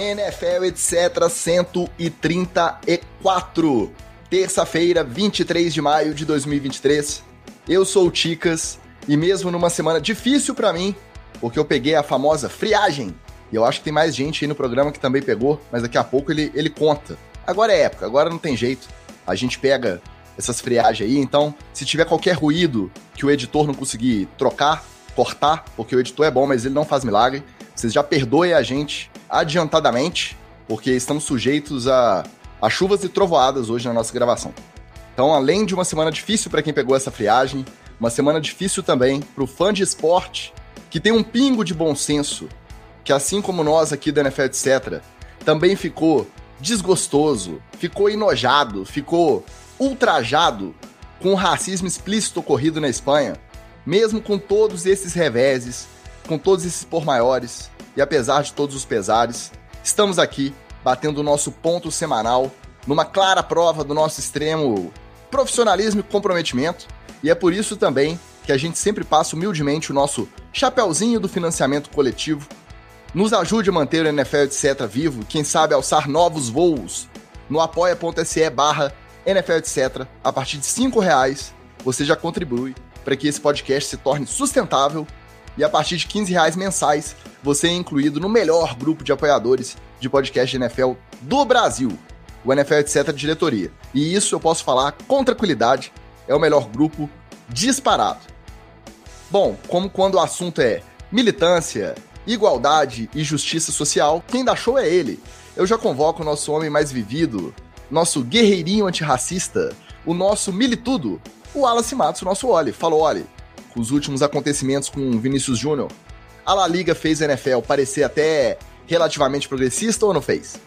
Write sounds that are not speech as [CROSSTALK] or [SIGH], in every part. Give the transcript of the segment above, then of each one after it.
NFL, etc. 134. Terça-feira, 23 de maio de 2023. Eu sou o Ticas e mesmo numa semana difícil para mim, porque eu peguei a famosa friagem, e eu acho que tem mais gente aí no programa que também pegou, mas daqui a pouco ele, ele conta. Agora é época, agora não tem jeito. A gente pega essas friagens aí, então se tiver qualquer ruído que o editor não conseguir trocar, cortar, porque o editor é bom, mas ele não faz milagre, vocês já perdoem a gente adiantadamente, porque estamos sujeitos a, a chuvas e trovoadas hoje na nossa gravação. Então, além de uma semana difícil para quem pegou essa friagem, uma semana difícil também para o fã de esporte que tem um pingo de bom senso, que assim como nós aqui da NFL etc, também ficou desgostoso, ficou enojado, ficou ultrajado com o racismo explícito ocorrido na Espanha, mesmo com todos esses reveses, com todos esses por maiores, e apesar de todos os pesares, estamos aqui batendo o nosso ponto semanal numa clara prova do nosso extremo profissionalismo e comprometimento, e é por isso também que a gente sempre passa humildemente o nosso chapéuzinho do financiamento coletivo. Nos ajude a manter o NFL etc vivo, quem sabe alçar novos voos no apoia.se barra NFL etc. A partir de cinco reais você já contribui para que esse podcast se torne sustentável e a partir de 15 reais mensais você é incluído no melhor grupo de apoiadores de podcast de NFL do Brasil, o NFL etc. diretoria. E isso eu posso falar com tranquilidade, é o melhor grupo disparado. Bom, como quando o assunto é militância, igualdade e justiça social, quem dá show é ele. Eu já convoco o nosso homem mais vivido, nosso guerreirinho antirracista, o nosso militudo, o Wallace Matos, o nosso Oli. Falou, Oli, com os últimos acontecimentos com Vinícius Júnior, a La Liga fez a NFL parecer até relativamente progressista ou não fez?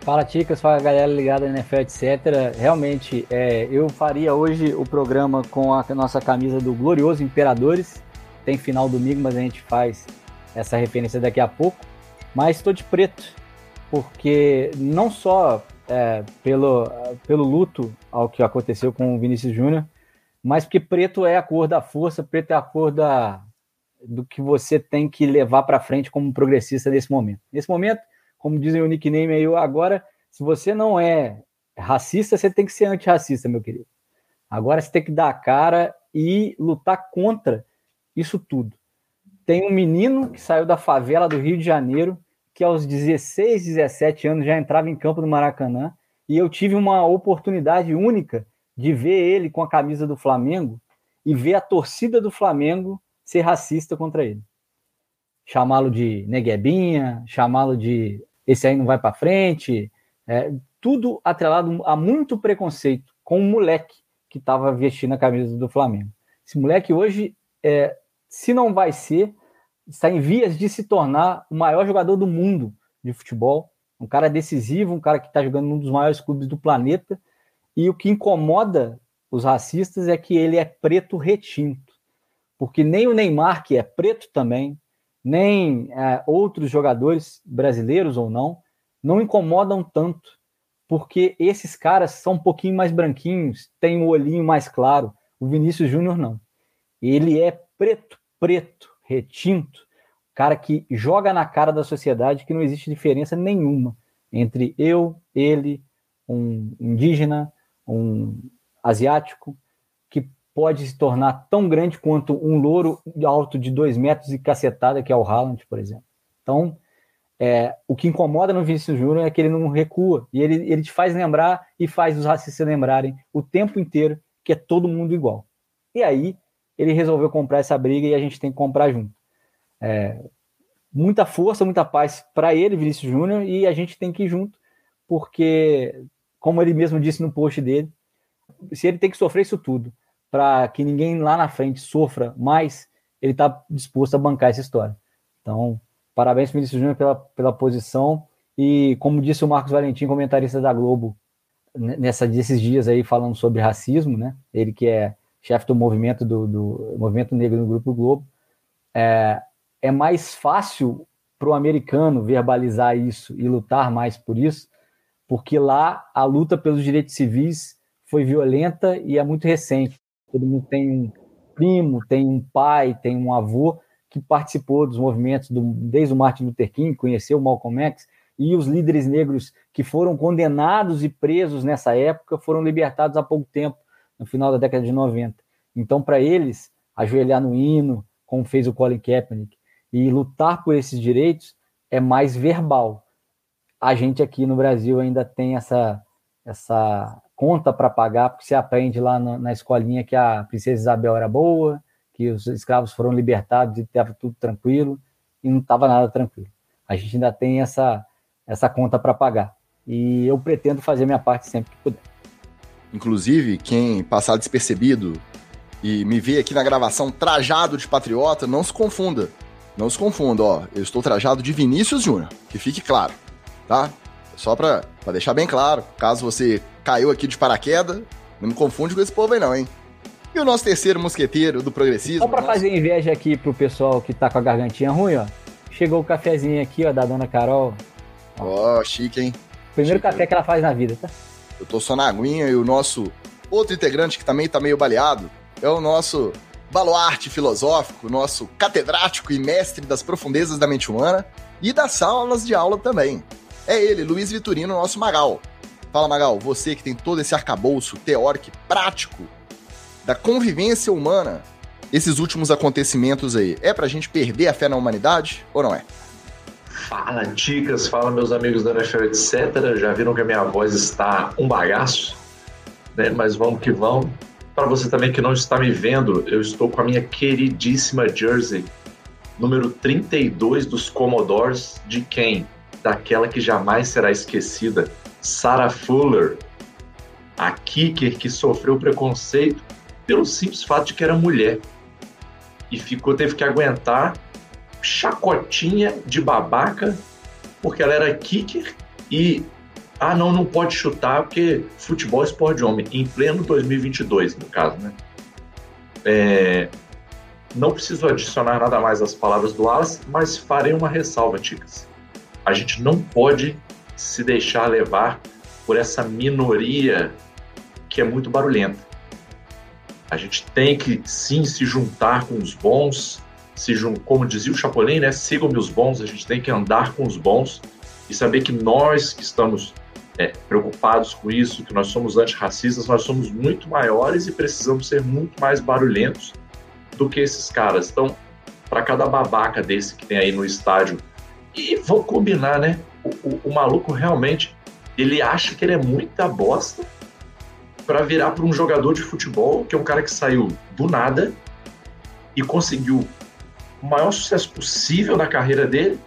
Fala, Ticas, fala galera ligada na NFL, etc. Realmente, é, eu faria hoje o programa com a nossa camisa do Glorioso Imperadores. Tem final domingo, mas a gente faz essa referência daqui a pouco. Mas estou de preto, porque não só é, pelo, pelo luto ao que aconteceu com o Vinícius Júnior, mas porque preto é a cor da força, preto é a cor da, do que você tem que levar para frente como progressista nesse momento. Nesse momento, como dizem o nickname aí agora, se você não é racista, você tem que ser antirracista, meu querido. Agora você tem que dar a cara e lutar contra isso tudo. Tem um menino que saiu da favela do Rio de Janeiro, que aos 16, 17 anos já entrava em campo do Maracanã, e eu tive uma oportunidade única de ver ele com a camisa do Flamengo e ver a torcida do Flamengo ser racista contra ele. Chamá-lo de neguebinha, chamá-lo de esse aí não vai para frente, é, tudo atrelado a muito preconceito com o um moleque que estava vestindo a camisa do Flamengo. Esse moleque hoje, é, se não vai ser, está em vias de se tornar o maior jogador do mundo de futebol, um cara decisivo, um cara que está jogando num dos maiores clubes do planeta. E o que incomoda os racistas é que ele é preto retinto, porque nem o Neymar, que é preto também, nem é, outros jogadores, brasileiros ou não, não incomodam tanto, porque esses caras são um pouquinho mais branquinhos, têm o um olhinho mais claro. O Vinícius Júnior não. Ele é preto, preto, retinto, cara que joga na cara da sociedade que não existe diferença nenhuma entre eu, ele, um indígena, um asiático, pode se tornar tão grande quanto um louro alto de dois metros e cacetada, que é o Haaland, por exemplo. Então, é, o que incomoda no Vinícius Júnior é que ele não recua, e ele, ele te faz lembrar e faz os racistas lembrarem o tempo inteiro que é todo mundo igual. E aí, ele resolveu comprar essa briga e a gente tem que comprar junto. É, muita força, muita paz para ele, Vinícius Júnior, e a gente tem que ir junto, porque, como ele mesmo disse no post dele, se ele tem que sofrer isso tudo para que ninguém lá na frente sofra mais, ele está disposto a bancar essa história. Então, parabéns, Vinícius Júnior, pela, pela posição. E como disse o Marcos Valentim, comentarista da Globo, nessa desses dias aí falando sobre racismo, né? Ele que é chefe do movimento do, do movimento negro no Grupo Globo, é, é mais fácil para o americano verbalizar isso e lutar mais por isso, porque lá a luta pelos direitos civis foi violenta e é muito recente todo mundo tem um primo, tem um pai, tem um avô que participou dos movimentos do, desde o Martin Luther King, conheceu o Malcolm X, e os líderes negros que foram condenados e presos nessa época foram libertados há pouco tempo, no final da década de 90. Então, para eles, ajoelhar no hino, como fez o Colin Kaepernick, e lutar por esses direitos é mais verbal. A gente aqui no Brasil ainda tem essa, essa conta para pagar, porque você aprende lá na, na escolinha que a princesa Isabel era boa, que os escravos foram libertados e estava tudo tranquilo, e não estava nada tranquilo. A gente ainda tem essa, essa conta para pagar. E eu pretendo fazer minha parte sempre que puder. Inclusive, quem passar despercebido e me vê aqui na gravação trajado de patriota, não se confunda. Não se confunda, ó. Eu estou trajado de Vinícius Júnior, que fique claro, tá? Só para deixar bem claro, caso você caiu aqui de paraquedas, não me confunde com esse povo aí não, hein? E o nosso terceiro mosqueteiro do progressismo. Só pra nosso... fazer inveja aqui pro pessoal que tá com a gargantinha ruim, ó. Chegou o cafezinho aqui, ó, da dona Carol. Ó, oh, chique, hein? Primeiro chique. café que ela faz na vida, tá? Eu tô só na aguinha e o nosso outro integrante que também tá meio baleado é o nosso baluarte filosófico, nosso catedrático e mestre das profundezas da mente humana e das salas de aula também. É ele, Luiz Vitorino, nosso Magal. Fala, Magal, você que tem todo esse arcabouço teórico e prático da convivência humana, esses últimos acontecimentos aí, é pra gente perder a fé na humanidade ou não é? Fala, dicas, fala meus amigos da NFL, etc. Já viram que a minha voz está um bagaço, né? Mas vamos que vamos. Para você também que não está me vendo, eu estou com a minha queridíssima jersey, número 32 dos Commodores, de quem? Daquela que jamais será esquecida, Sarah Fuller, a kicker que sofreu preconceito pelo simples fato de que era mulher. E ficou, teve que aguentar chacotinha de babaca porque ela era kicker e ah, não, não pode chutar porque futebol é esporte de homem, em pleno 2022, no caso, né? É, não preciso adicionar nada mais às palavras do Alas, mas farei uma ressalva, Ticas. A gente não pode se deixar levar por essa minoria que é muito barulhenta. A gente tem que sim se juntar com os bons, se como dizia o Chapolin, né? Sigam-me os bons, a gente tem que andar com os bons e saber que nós que estamos é, preocupados com isso, que nós somos antirracistas, nós somos muito maiores e precisamos ser muito mais barulhentos do que esses caras. Então, para cada babaca desse que tem aí no estádio, e vou combinar, né? O, o, o maluco realmente ele acha que ele é muita bosta para virar para um jogador de futebol, que é um cara que saiu do nada e conseguiu o maior sucesso possível na carreira dele.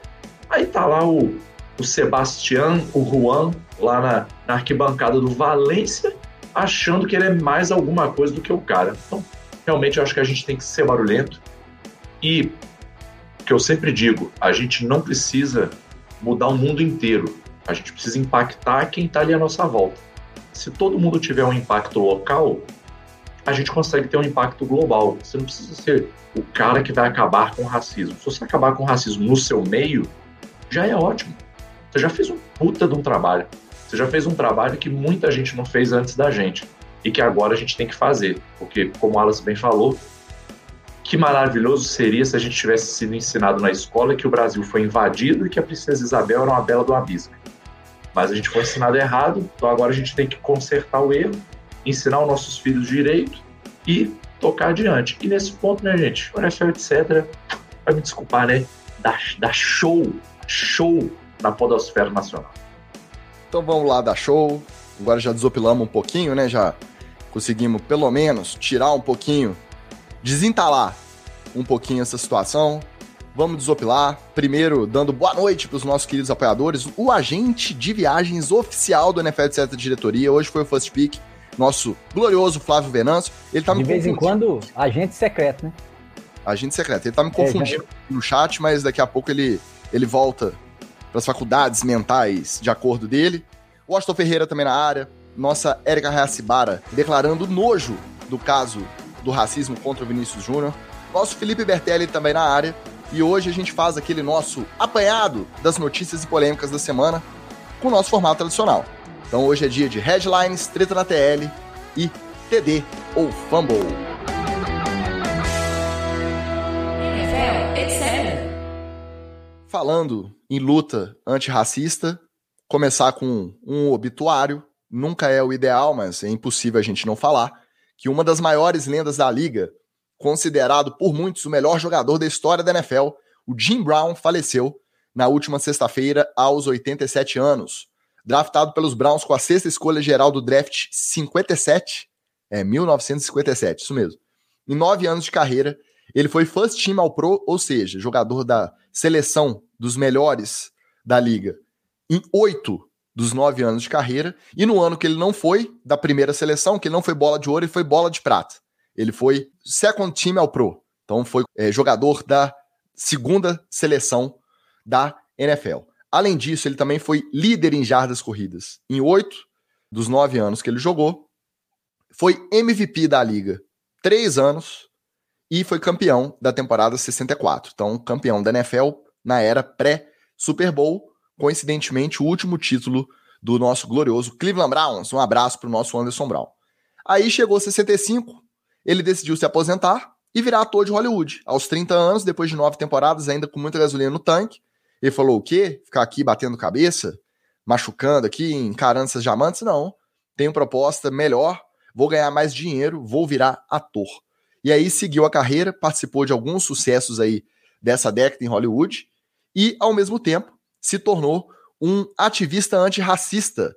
Aí tá lá o, o Sebastião, o Juan, lá na, na arquibancada do Valência, achando que ele é mais alguma coisa do que o cara. Então, realmente, eu acho que a gente tem que ser barulhento. E, que eu sempre digo, a gente não precisa mudar o mundo inteiro. A gente precisa impactar quem está ali à nossa volta se todo mundo tiver um impacto local, a gente consegue ter um impacto global. Você não precisa ser o cara que vai acabar com o racismo. Se você acabar com o racismo no seu meio, já é ótimo. Você já fez um puta de um trabalho. Você já fez um trabalho que muita gente não fez antes da gente e que agora a gente tem que fazer. Porque, como o Alice bem falou, que maravilhoso seria se a gente tivesse sido ensinado na escola que o Brasil foi invadido e que a princesa Isabel era uma bela do abismo. Mas a gente foi ensinado errado, então agora a gente tem que consertar o erro, ensinar os nossos filhos direito e tocar adiante. E nesse ponto, né, gente, o NFL, etc., vai me desculpar, né, dá, dá show, show na podosfera nacional. Então vamos lá, dá show. Agora já desopilamos um pouquinho, né, já conseguimos pelo menos tirar um pouquinho, desentalar um pouquinho essa situação. Vamos desopilar. Primeiro, dando boa noite para os nossos queridos apoiadores. O agente de viagens oficial do NFL Etc. Diretoria. Hoje foi o First Pick, nosso glorioso Flávio Venâncio. Ele tá de vez em quando, agente secreto, né? Agente secreto. Ele tá me é, confundindo é, no chat, mas daqui a pouco ele, ele volta para as faculdades mentais de acordo dele. O Aston Ferreira também na área. Nossa Érica Reacibara declarando nojo do caso do racismo contra o Vinícius Júnior. Nosso Felipe Bertelli também na área. E hoje a gente faz aquele nosso apanhado das notícias e polêmicas da semana com o nosso formato tradicional. Então hoje é dia de headlines, treta na TL e TD ou Fumble. Falando em luta antirracista, começar com um obituário. Nunca é o ideal, mas é impossível a gente não falar que uma das maiores lendas da liga, considerado por muitos o melhor jogador da história da NFL, o Jim Brown, faleceu na última sexta-feira aos 87 anos. Draftado pelos Browns com a sexta escolha geral do draft 57, é 1957, isso mesmo. Em nove anos de carreira, ele foi first team ao pro, ou seja, jogador da seleção dos melhores da liga, em oito dos nove anos de carreira. E no ano que ele não foi da primeira seleção, que ele não foi bola de ouro, ele foi bola de prata. Ele foi second team ao pro. Então foi é, jogador da segunda seleção da NFL. Além disso, ele também foi líder em jardas corridas em oito dos nove anos que ele jogou. Foi MVP da liga três anos e foi campeão da temporada 64. Então, campeão da NFL na era pré-Super Bowl. Coincidentemente, o último título do nosso glorioso Cleveland Browns. Um abraço para o nosso Anderson Brown. Aí chegou 65, ele decidiu se aposentar e virar ator de Hollywood. Aos 30 anos, depois de nove temporadas, ainda com muita gasolina no tanque, ele falou: o quê? Ficar aqui batendo cabeça? Machucando aqui, encarando essas diamantes? Não. Tenho proposta melhor, vou ganhar mais dinheiro, vou virar ator. E aí seguiu a carreira, participou de alguns sucessos aí dessa década em Hollywood e, ao mesmo tempo, se tornou um ativista antirracista,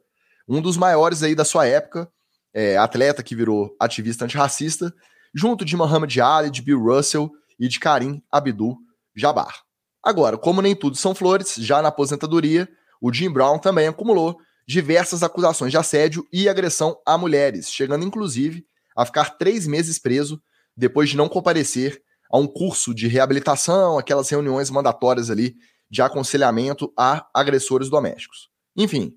um dos maiores aí da sua época, é, atleta que virou ativista antirracista, junto de Muhammad Ali, de Bill Russell e de Karim Abdul-Jabbar. Agora, como nem tudo são flores, já na aposentadoria, o Jim Brown também acumulou diversas acusações de assédio e agressão a mulheres, chegando inclusive a ficar três meses preso depois de não comparecer a um curso de reabilitação, aquelas reuniões mandatórias ali de aconselhamento a agressores domésticos. Enfim,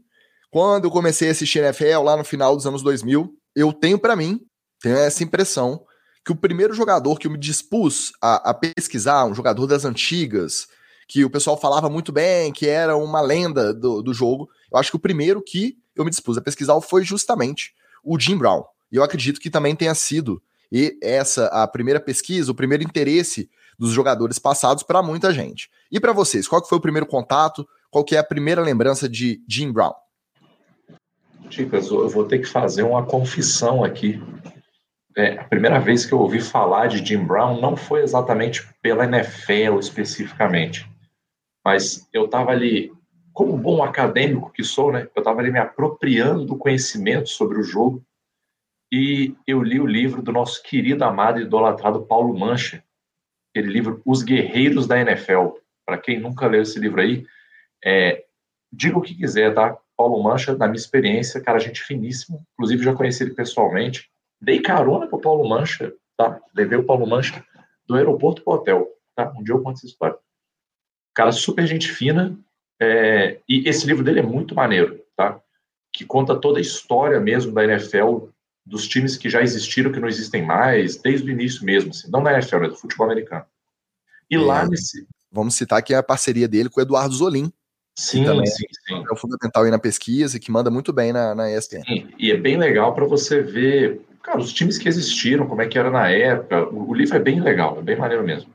quando eu comecei a assistir NFL lá no final dos anos 2000, eu tenho para mim, tenho essa impressão que o primeiro jogador que eu me dispus a, a pesquisar, um jogador das antigas, que o pessoal falava muito bem, que era uma lenda do, do jogo. Eu acho que o primeiro que eu me dispus a pesquisar foi justamente o Jim Brown. E eu acredito que também tenha sido e essa a primeira pesquisa, o primeiro interesse dos jogadores passados para muita gente. E para vocês, qual que foi o primeiro contato? Qual que é a primeira lembrança de Jim Brown? Chicas, eu vou ter que fazer uma confissão aqui. É, a primeira vez que eu ouvi falar de Jim Brown não foi exatamente pela NFL especificamente mas eu estava ali, como bom acadêmico que sou, né? Eu estava ali me apropriando do conhecimento sobre o jogo e eu li o livro do nosso querido, amado e idolatrado Paulo Mancha, aquele livro Os Guerreiros da NFL. Para quem nunca leu esse livro aí, é, diga o que quiser, tá? Paulo Mancha, na minha experiência, cara, gente finíssimo. Inclusive, já conheci ele pessoalmente. Dei carona pro Paulo Mancha, tá? Levei o Paulo Mancha do aeroporto pro hotel, tá? Um dia eu conto essa história. Cara super gente fina. É, e esse livro dele é muito maneiro, tá? Que conta toda a história mesmo da NFL, dos times que já existiram, que não existem mais, desde o início mesmo, assim, não da NFL, mas do futebol americano. E é, lá nesse. Vamos citar que é a parceria dele com o Eduardo Zolim. Sim, também sim, sim. É o fundamental aí na pesquisa e que manda muito bem na, na ESPN. Sim, e é bem legal para você ver, cara, os times que existiram, como é que era na época. O, o livro é bem legal, é bem maneiro mesmo.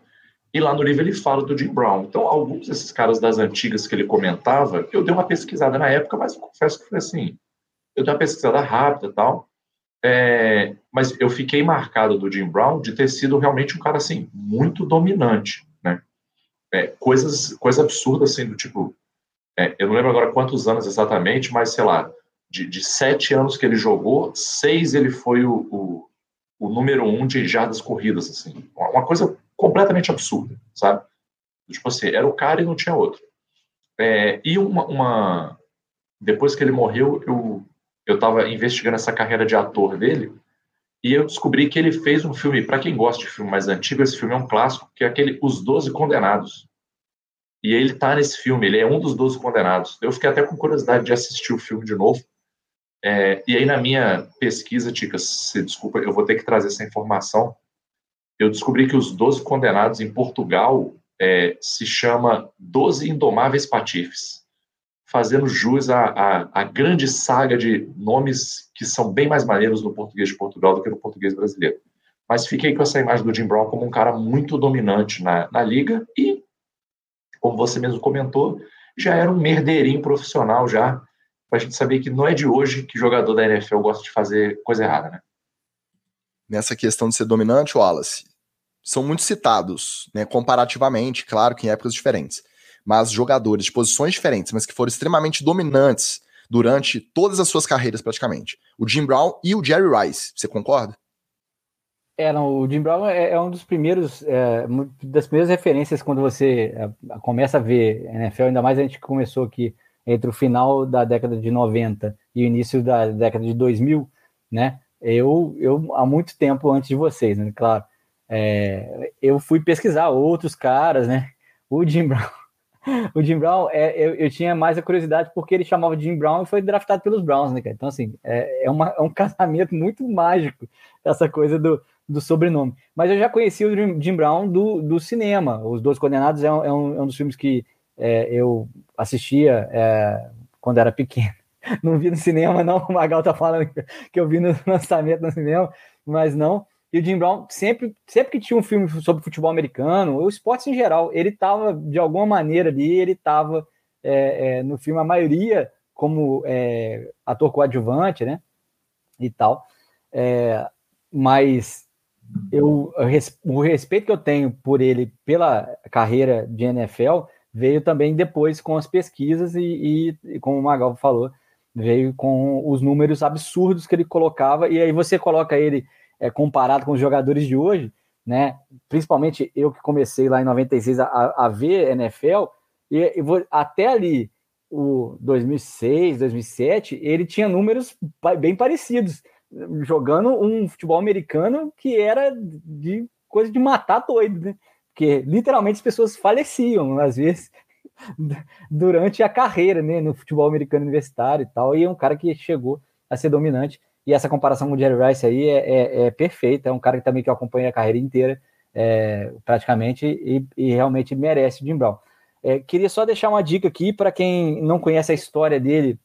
E lá no livro ele fala do Jim Brown. Então, alguns desses caras das antigas que ele comentava, eu dei uma pesquisada na época, mas eu confesso que foi assim, eu dei uma pesquisada rápida e tal. É, mas eu fiquei marcado do Jim Brown de ter sido realmente um cara assim muito dominante, né? É, coisas, coisa absurda assim do tipo, é, eu não lembro agora quantos anos exatamente, mas sei lá, de, de, sete anos que ele jogou, seis ele foi o, o, o número um de jardas corridas, assim, uma coisa completamente absurda, sabe? Tipo assim, era o cara e não tinha outro. É, e uma, uma, Depois que ele morreu, eu, eu tava investigando essa carreira de ator dele e eu descobri que ele fez um filme, para quem gosta de filme mais antigo, esse filme é um clássico, que é aquele Os Doze Condenados. E ele tá nesse filme, ele é um dos Doze Condenados. Eu fiquei até com curiosidade de assistir o filme de novo. É, e aí, na minha pesquisa, Ticas, se desculpa, eu vou ter que trazer essa informação eu descobri que os Doze Condenados em Portugal é, se chama Doze Indomáveis Patifes, fazendo jus à, à, à, grande saga de nomes que são bem mais maneiros no português de Portugal do que no português brasileiro. Mas fiquei com essa imagem do Jim Brown como um cara muito dominante na, na liga e, como você mesmo comentou, já era um merdeirinho profissional já. para a gente saber que não é de hoje que jogador da NFL gosta de fazer coisa errada, né? Nessa questão de ser dominante, Wallace, são muito citados, né, comparativamente, claro que em épocas diferentes, mas jogadores de posições diferentes, mas que foram extremamente dominantes durante todas as suas carreiras praticamente. O Jim Brown e o Jerry Rice, você concorda? É, não, o Jim Brown é, é um dos primeiros, é, das primeiras referências quando você é, começa a ver NFL, ainda mais a gente começou aqui entre o final da década de 90 e o início da década de 2000, né? Eu, eu há muito tempo antes de vocês, né? Claro, é, eu fui pesquisar outros caras, né? O Jim Brown [LAUGHS] o Jim Brown, é, eu, eu, tinha mais a curiosidade porque ele chamava Jim Brown e foi draftado pelos Browns, né, cara? Então, assim, é, é, uma, é um [LAUGHS] casamento muito mágico essa coisa do, do sobrenome. Mas eu já conheci o Jim Brown do, do cinema. Os Dois Condenados é um, é um, é um dos filmes que é, eu assistia é, quando era pequeno. [LAUGHS] Não vi no cinema, não. O Magal tá falando que eu vi no lançamento no cinema, mas não. E o Jim Brown, sempre, sempre que tinha um filme sobre futebol americano, ou esportes em geral, ele estava, de alguma maneira ali, ele estava é, é, no filme, a maioria como é, ator coadjuvante, né? E tal. É, mas eu, o respeito que eu tenho por ele, pela carreira de NFL, veio também depois com as pesquisas e, e, e como o Magal falou, veio com os números absurdos que ele colocava, e aí você coloca ele é, comparado com os jogadores de hoje, né? Principalmente eu que comecei lá em 96 a, a ver NFL, e, e vou, até ali, o 2006, 2007, ele tinha números bem parecidos, jogando um futebol americano que era de coisa de matar doido, né? Porque literalmente as pessoas faleciam, às vezes, [LAUGHS] durante a carreira, né? No futebol americano universitário e tal, e é um cara que chegou a ser dominante. E essa comparação com o Jerry Rice aí é, é, é perfeita. É um cara que também que acompanha a carreira inteira, é, praticamente, e, e, realmente merece o Jim Brown. É, queria só deixar uma dica aqui para quem não conhece a história dele,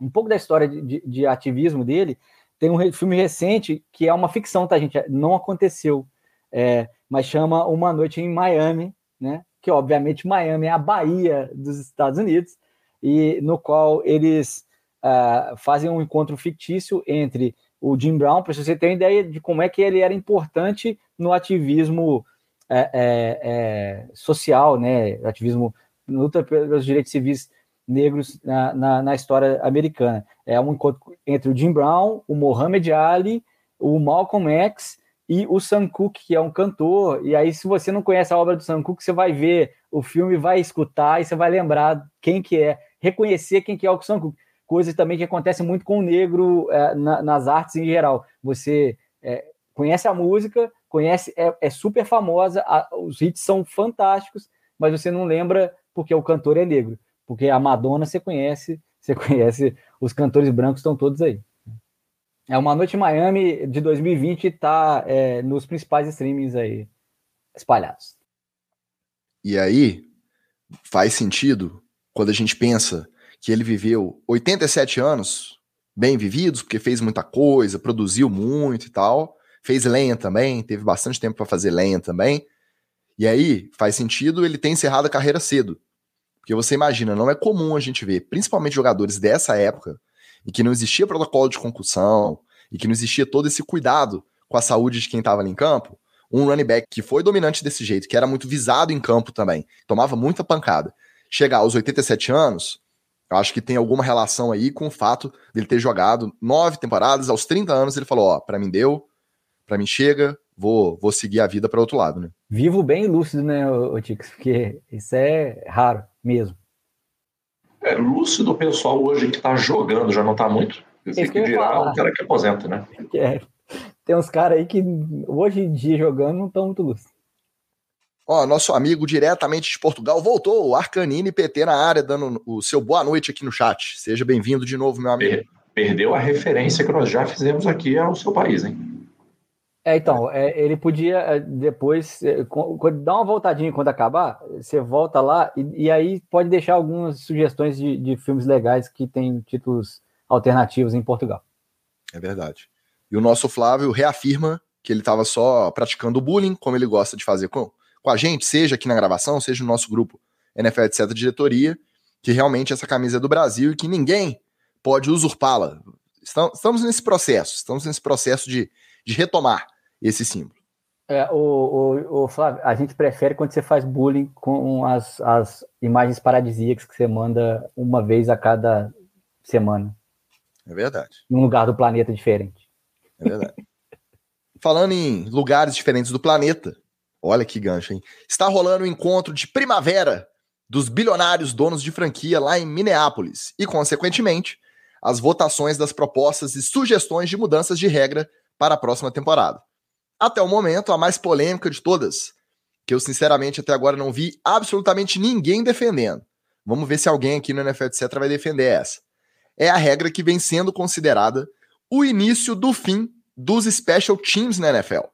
um pouco da história de, de, de, ativismo dele. Tem um filme recente que é uma ficção, tá, gente? Não aconteceu, é, mas chama Uma Noite em Miami, né? Que obviamente Miami é a Bahia dos Estados Unidos, e no qual eles uh, fazem um encontro fictício entre o Jim Brown, para você ter uma ideia de como é que ele era importante no ativismo é, é, social, né? Ativismo luta pelos direitos civis negros na, na, na, história americana. É um encontro entre o Jim Brown, o Muhammad Ali, o Malcolm X e o Sam Cooke, que é um cantor. E aí, se você não conhece a obra do Sam Cooke, você vai ver o filme, vai escutar e você vai lembrar quem que é, reconhecer quem que é o Sam Cooke coisa também que acontece muito com o negro é, na, nas artes em geral. Você é, conhece a música, conhece, é, é super famosa, a, os hits são fantásticos, mas você não lembra porque o cantor é negro. Porque a Madonna você conhece, [LAUGHS] você conhece, os cantores brancos estão todos aí. É uma noite em Miami de 2020 está é, nos principais streamings aí espalhados. E aí faz sentido quando a gente pensa que ele viveu 87 anos bem vividos, porque fez muita coisa, produziu muito e tal. Fez lenha também, teve bastante tempo para fazer lenha também. E aí faz sentido ele ter encerrado a carreira cedo. Porque você imagina, não é comum a gente ver, principalmente jogadores dessa época, e que não existia protocolo de concussão, e que não existia todo esse cuidado com a saúde de quem estava ali em campo, um running back que foi dominante desse jeito, que era muito visado em campo também, tomava muita pancada. Chegar aos 87 anos, eu acho que tem alguma relação aí com o fato dele ter jogado nove temporadas, aos 30 anos ele falou, ó, pra mim deu, pra mim chega, vou, vou seguir a vida para outro lado, né? Vivo bem lúcido, né, o Ticos? Porque isso é raro mesmo. É, lúcido o pessoal hoje que tá jogando, já não tá muito. Esse que dirá o cara que aposenta, né? [LAUGHS] É. Tem uns caras aí que hoje em dia jogando não estão muito lúcidos. Ó, nosso amigo diretamente de Portugal voltou, o Arcanine PT na área, dando o seu boa noite aqui no chat. Seja bem-vindo de novo, meu amigo. Perdeu a referência que nós já fizemos aqui ao seu país, hein? É, então, é, ele podia é, depois é, dar uma voltadinha quando acabar, você volta lá e, e aí pode deixar algumas sugestões de, de, filmes legais que tem títulos alternativos em Portugal. É verdade. E o nosso Flávio reafirma que ele estava só praticando bullying, como ele gosta de fazer com, com a gente, seja aqui na gravação, seja no nosso grupo NFL etc. diretoria, que realmente essa camisa é do Brasil e que ninguém pode usurpá-la. Estamos nesse processo, estamos nesse processo de, de retomar esse símbolo. É, o, o, o, Flávio, a gente prefere quando você faz bullying com as, as imagens paradisíacas que você manda uma vez a cada semana. É verdade. Em um lugar do planeta diferente. É verdade. [LAUGHS] Falando em lugares diferentes do planeta, olha que gancho, hein? Está rolando o um encontro de primavera dos bilionários donos de franquia lá em Minneapolis e, consequentemente, as votações das propostas e sugestões de mudanças de regra para a próxima temporada. Até o momento, a mais polêmica de todas, que eu sinceramente até agora não vi absolutamente ninguém defendendo. Vamos ver se alguém aqui no NFL etc vai defender essa. É a regra que vem sendo considerada o início do fim dos special teams na NFL.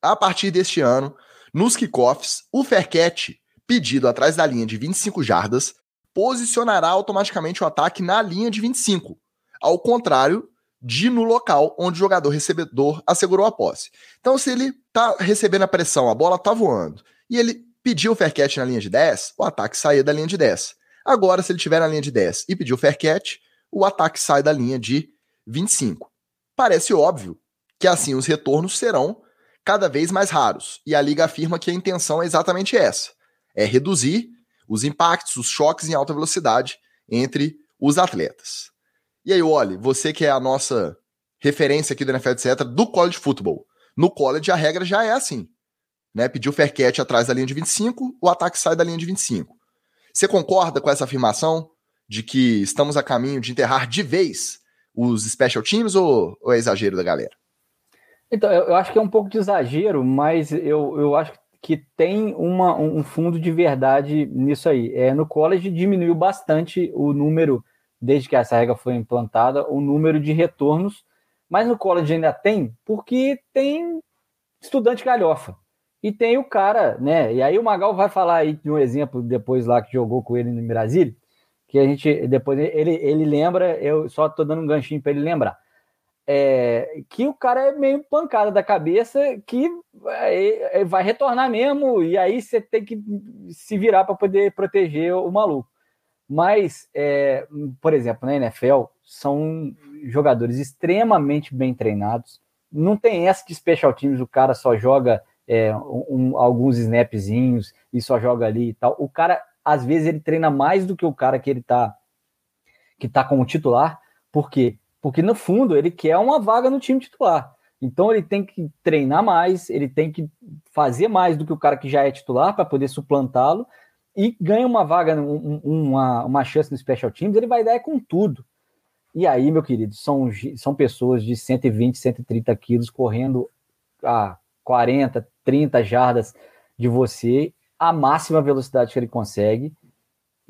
A partir deste ano, nos kickoffs, o fair catch, pedido atrás da linha de 25 jardas, posicionará automaticamente o ataque na linha de 25, ao contrário de no local onde o jogador recebedor assegurou a posse. Então, se ele tá recebendo a pressão, a bola tá voando, e ele pediu o fair catch na linha de 10, o ataque saía da linha de 10. Agora, se ele tiver na linha de 10 e pediu o fair catch, o ataque sai da linha de 25. Parece óbvio que assim os retornos serão cada vez mais raros, e a liga afirma que a intenção é exatamente essa: é reduzir os impactos, os choques em alta velocidade entre os atletas. E aí, Oli, você que é a nossa referência aqui do NFL, etc., do college football. No college, a regra já é assim. Né? Pediu fair catch atrás da linha de 25, o ataque sai da linha de 25. Você concorda com essa afirmação de que estamos a caminho de enterrar de vez os special teams ou, ou é exagero da galera? Então, eu, acho que é um pouco de exagero, mas eu, eu acho que tem uma, um fundo de verdade nisso aí. É, no college diminuiu bastante o número desde que essa regra foi implantada, o número de retornos, mas no college ainda tem, porque tem estudante galhofa. E tem o cara, né? E aí o Magal vai falar aí de um exemplo depois lá que jogou com ele no Brasil, que a gente depois ele, ele lembra, eu só tô dando um ganchinho para ele lembrar. É, que o cara é meio pancada da cabeça, que é, é, vai retornar mesmo, e aí você tem que se virar para poder proteger o maluco. Mas, é, por exemplo, na NFL, são jogadores extremamente bem treinados. Não tem essa de special teams, o cara só joga é, um, alguns snapzinhos e só joga ali e tal. O cara, às vezes, ele treina mais do que o cara que ele tá que tá como titular. Por quê? Porque no fundo ele quer uma vaga no time titular. Então ele tem que treinar mais, ele tem que fazer mais do que o cara que já é titular para poder suplantá-lo e ganha uma vaga, um, uma, uma chance no Special Teams, ele vai dar é com tudo. E aí, meu querido, são, são pessoas de 120, 130 quilos correndo a 40, 30 jardas de você, a máxima velocidade que ele consegue,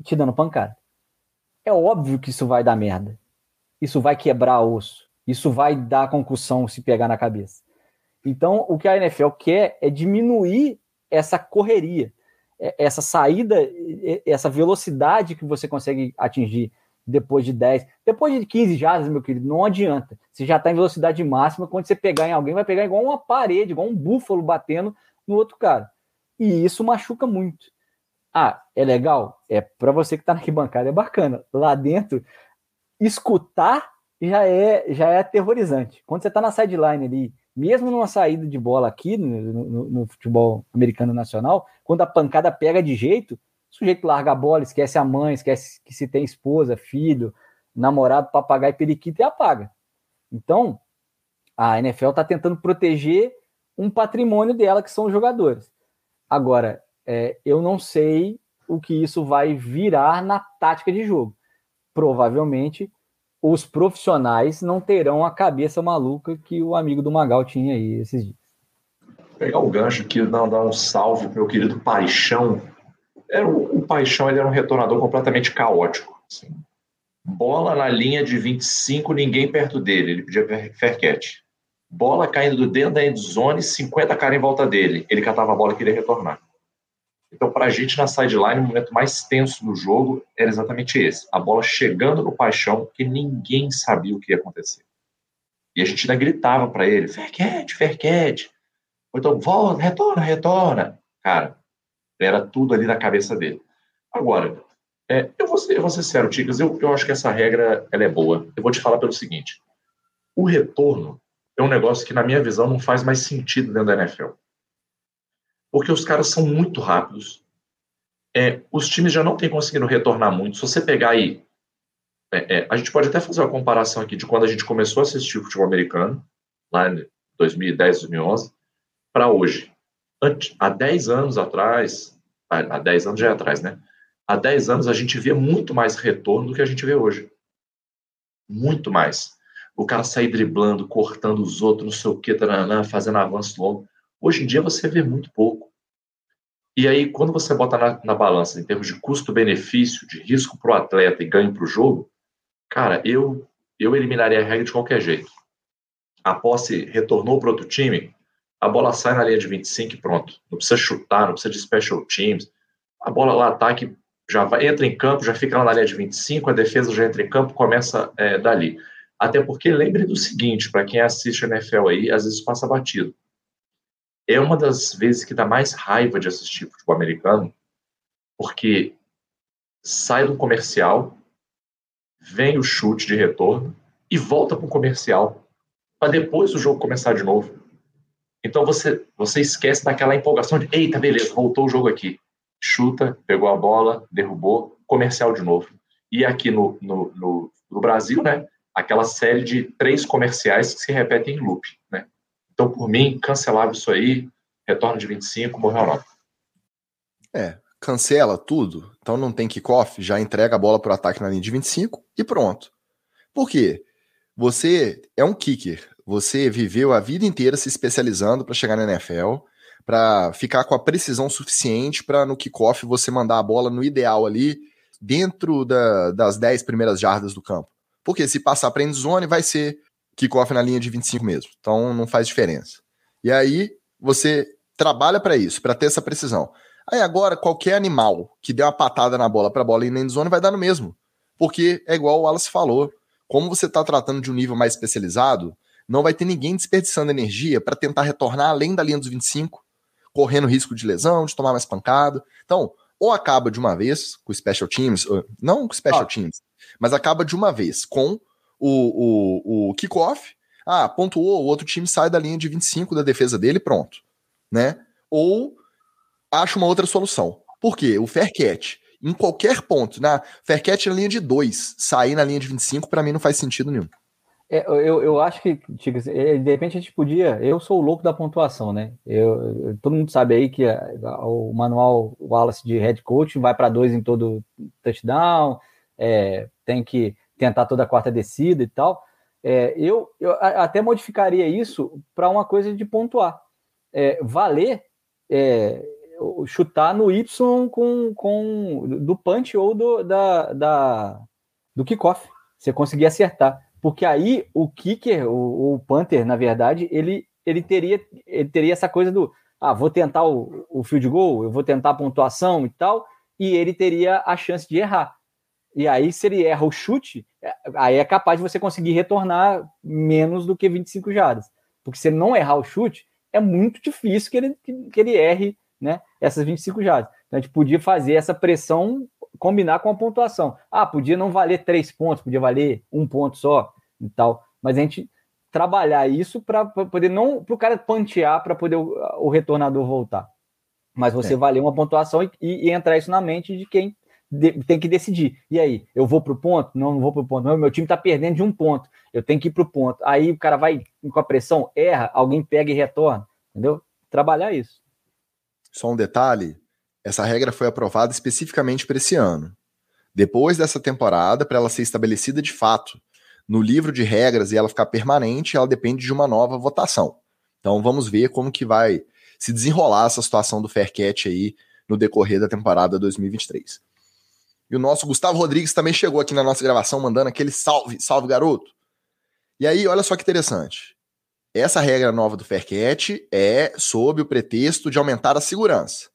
te dando pancada. É óbvio que isso vai dar merda. Isso vai quebrar osso. Isso vai dar concussão se pegar na cabeça. Então, o que a NFL quer é diminuir essa correria. É, essa saída, essa velocidade que você consegue atingir depois de 10, depois de 15 jardas, meu querido, não adianta. Você já está em velocidade máxima, quando você pegar em alguém, vai pegar igual uma parede, igual um búfalo batendo no outro cara. E isso machuca muito. Ah, é legal? É para você que está na arquibancada, é bacana. Lá dentro, escutar já é já é aterrorizante. Quando você está na sideline ali, mesmo numa saída de bola aqui no, no, no, futebol americano nacional, quando a pancada pega de jeito, o sujeito larga a bola, esquece a mãe, esquece que se tem esposa, filho, namorado, papagaio, periquito e apaga. Então, a NFL está tentando proteger um patrimônio dela, que são os jogadores. Agora, é, eu não sei o que isso vai virar na tática de jogo. Provavelmente os profissionais não terão a cabeça maluca que o amigo do Magal tinha aí esses dias. Pegar o gancho aqui, dar um salve pro meu querido Paixão. Era o, Paixão ele era um retornador completamente caótico. Assim. Bola na linha de 25, ninguém perto dele. Ele pedia catch. Bola caindo dentro da endzone, 50 caras em volta dele. Ele catava a bola e queria retornar. Então, para a gente na sideline, o momento mais tenso do jogo era exatamente esse: a bola chegando no paixão, que ninguém sabia o que ia acontecer. E a gente ainda gritava para ele: Ferquete, Ferquete. Ou então, volta, retorna, retorna. Cara, era tudo ali na cabeça dele. Agora, É, eu, vou ser, eu vou ser sério, Ticas, eu, eu acho que essa regra ela é boa. Eu vou te falar pelo seguinte: o retorno é um negócio que, na minha visão, não faz mais sentido dentro da NFL. Porque os caras são muito rápidos. É, os times já não têm conseguido retornar muito. Se você pegar aí. É, é, a gente pode até fazer uma comparação aqui de quando a gente começou a assistir o futebol americano, lá em 2010, 2011, para hoje. Há 10 anos atrás, há 10 anos já é atrás, né? Há 10 anos a gente via muito mais retorno do que a gente vê hoje. Muito mais. O cara sair driblando, cortando os outros, não sei o que, taranã, fazendo avanço longo. Hoje em dia você vê muito pouco. E aí, quando você bota na, na balança em termos de custo-benefício, de risco para o atleta e ganho para o jogo, cara, eu, eu eliminaria a regra de qualquer jeito. A posse retornou para outro time, a bola sai na linha de 25 e pronto. Não precisa chutar, não precisa de special teams. A bola lá, ataque, já vai, entra em campo, já fica lá na linha de 25, a defesa já entra em campo, começa é, dali. Até porque lembre do seguinte, para quem assiste a NFL aí, às vezes passa batido é uma das vezes que dá mais raiva de assistir futebol americano, porque sai do comercial, vem o chute de retorno e volta para o comercial, para depois o jogo começar de novo. Então você, você esquece daquela empolgação de, eita, beleza, voltou o jogo aqui. Chuta, pegou a bola, derrubou, comercial de novo. E aqui no, no, no, no Brasil, né, aquela série de três comerciais que se repetem em loop, né? Então, por mim, cancelava isso aí, retorno de 25, morreu não. É, cancela tudo, então não tem kickoff, já entrega a bola para o ataque na linha de 25 e pronto. Por quê? Você é um kicker, você viveu a vida inteira se especializando para chegar na NFL, para ficar com a precisão suficiente para no kickoff você mandar a bola no ideal ali, dentro da, das 10 primeiras jardas do campo. Porque se passar para endzone, vai ser kickoff na linha de 25 mesmo. Então não faz diferença. E aí você trabalha para isso, para ter essa precisão. Aí agora qualquer animal que der uma patada na bola para a bola ir na endzone vai dar no mesmo. Porque é igual o Wallace falou, como você está tratando de um nível mais especializado, não vai ter ninguém desperdiçando energia para tentar retornar além da linha dos 25, correndo risco de lesão, de tomar mais pancada. Então, ou acaba de uma vez com o Special Teams, não com o Special ah. Teams, mas acaba de uma vez com o, o, o kickoff, ah, pontuou, o outro time sai da linha de 25 da defesa dele pronto, né? Ou acha uma outra solução. Por quê? O fair catch, em qualquer ponto, na fair catch na linha de 2, sair na linha de 25, para mim não faz sentido nenhum. É, eu, eu acho que, é, de repente a gente podia. Eu sou o louco da pontuação, né? Eu, todo mundo sabe aí que o manual Wallace de head coach vai para dois em todo touchdown, é, tem que tentar toda a quarta descida e tal. É, eu, eu até modificaria isso para uma coisa de pontuar. É, valer é, chutar no Y com, com do punch ou do, da, da, do kickoff. Você conseguir acertar. Porque aí o kicker, o, o punter, na verdade, ele, ele, teria, ele teria essa coisa do ah, vou tentar o, o field goal, eu vou tentar a pontuação e tal, e ele teria a chance de errar. E aí, se ele erra o chute, é, aí é capaz de você conseguir retornar menos do que 25 jardas. Porque se ele não errar o chute, é muito difícil que ele, que, que ele erre né, essas 25 jardas. Então a gente podia fazer essa pressão combinar com a pontuação. Ah, podia não valer três pontos, podia valer um ponto só e tal. Mas a gente trabalhar isso para poder não para o cara pantear para poder o, o, retornador voltar. Mas você é. valer uma pontuação e, e, e entrar isso na mente de quem de, tem que decidir. E aí, eu vou para o ponto? Não, não vou para o ponto. Não, meu time está perdendo de um ponto. Eu tenho que ir para o ponto. Aí o cara vai com a pressão, erra, alguém pega e retorna. Entendeu? Trabalhar isso. Só um detalhe: essa regra foi aprovada especificamente para esse ano. Depois dessa temporada, para ela ser estabelecida de fato no livro de regras e ela ficar permanente, ela depende de uma nova votação. Então vamos ver como que vai se desenrolar essa situação do Faircat aí no decorrer da temporada 2023. E o nosso Gustavo Rodrigues também chegou aqui na nossa gravação mandando aquele salve, salve garoto. E aí, olha só que interessante. Essa regra nova do Faircat é sob o pretexto de aumentar a segurança.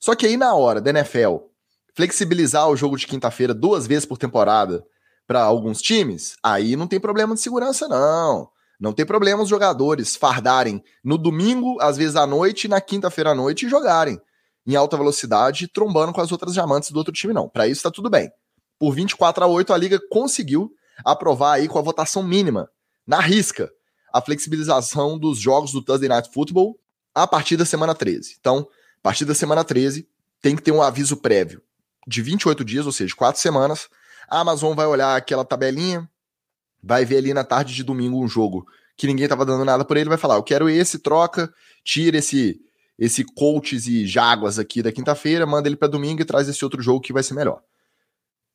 Só que aí na hora da NFL flexibilizar o jogo de quinta-feira duas vezes por temporada para alguns times, aí não tem problema de segurança não. Não tem problema os jogadores fardarem no domingo, às vezes à noite, e na quinta-feira à noite e jogarem. Em alta velocidade, trombando com as outras diamantes do outro time, não. Para isso tá tudo bem. Por 24 a 8, a liga conseguiu aprovar aí com a votação mínima, na risca, a flexibilização dos jogos do Thursday Night Football a partir da semana 13. Então, a partir da semana 13, tem que ter um aviso prévio de 28 dias, ou seja, quatro semanas. A Amazon vai olhar aquela tabelinha, vai ver ali na tarde de domingo um jogo que ninguém estava dando nada por ele, vai falar: Eu quero esse, troca, tira esse esse Colts e Jaguas aqui da quinta-feira, manda ele para domingo e traz esse outro jogo que vai ser melhor.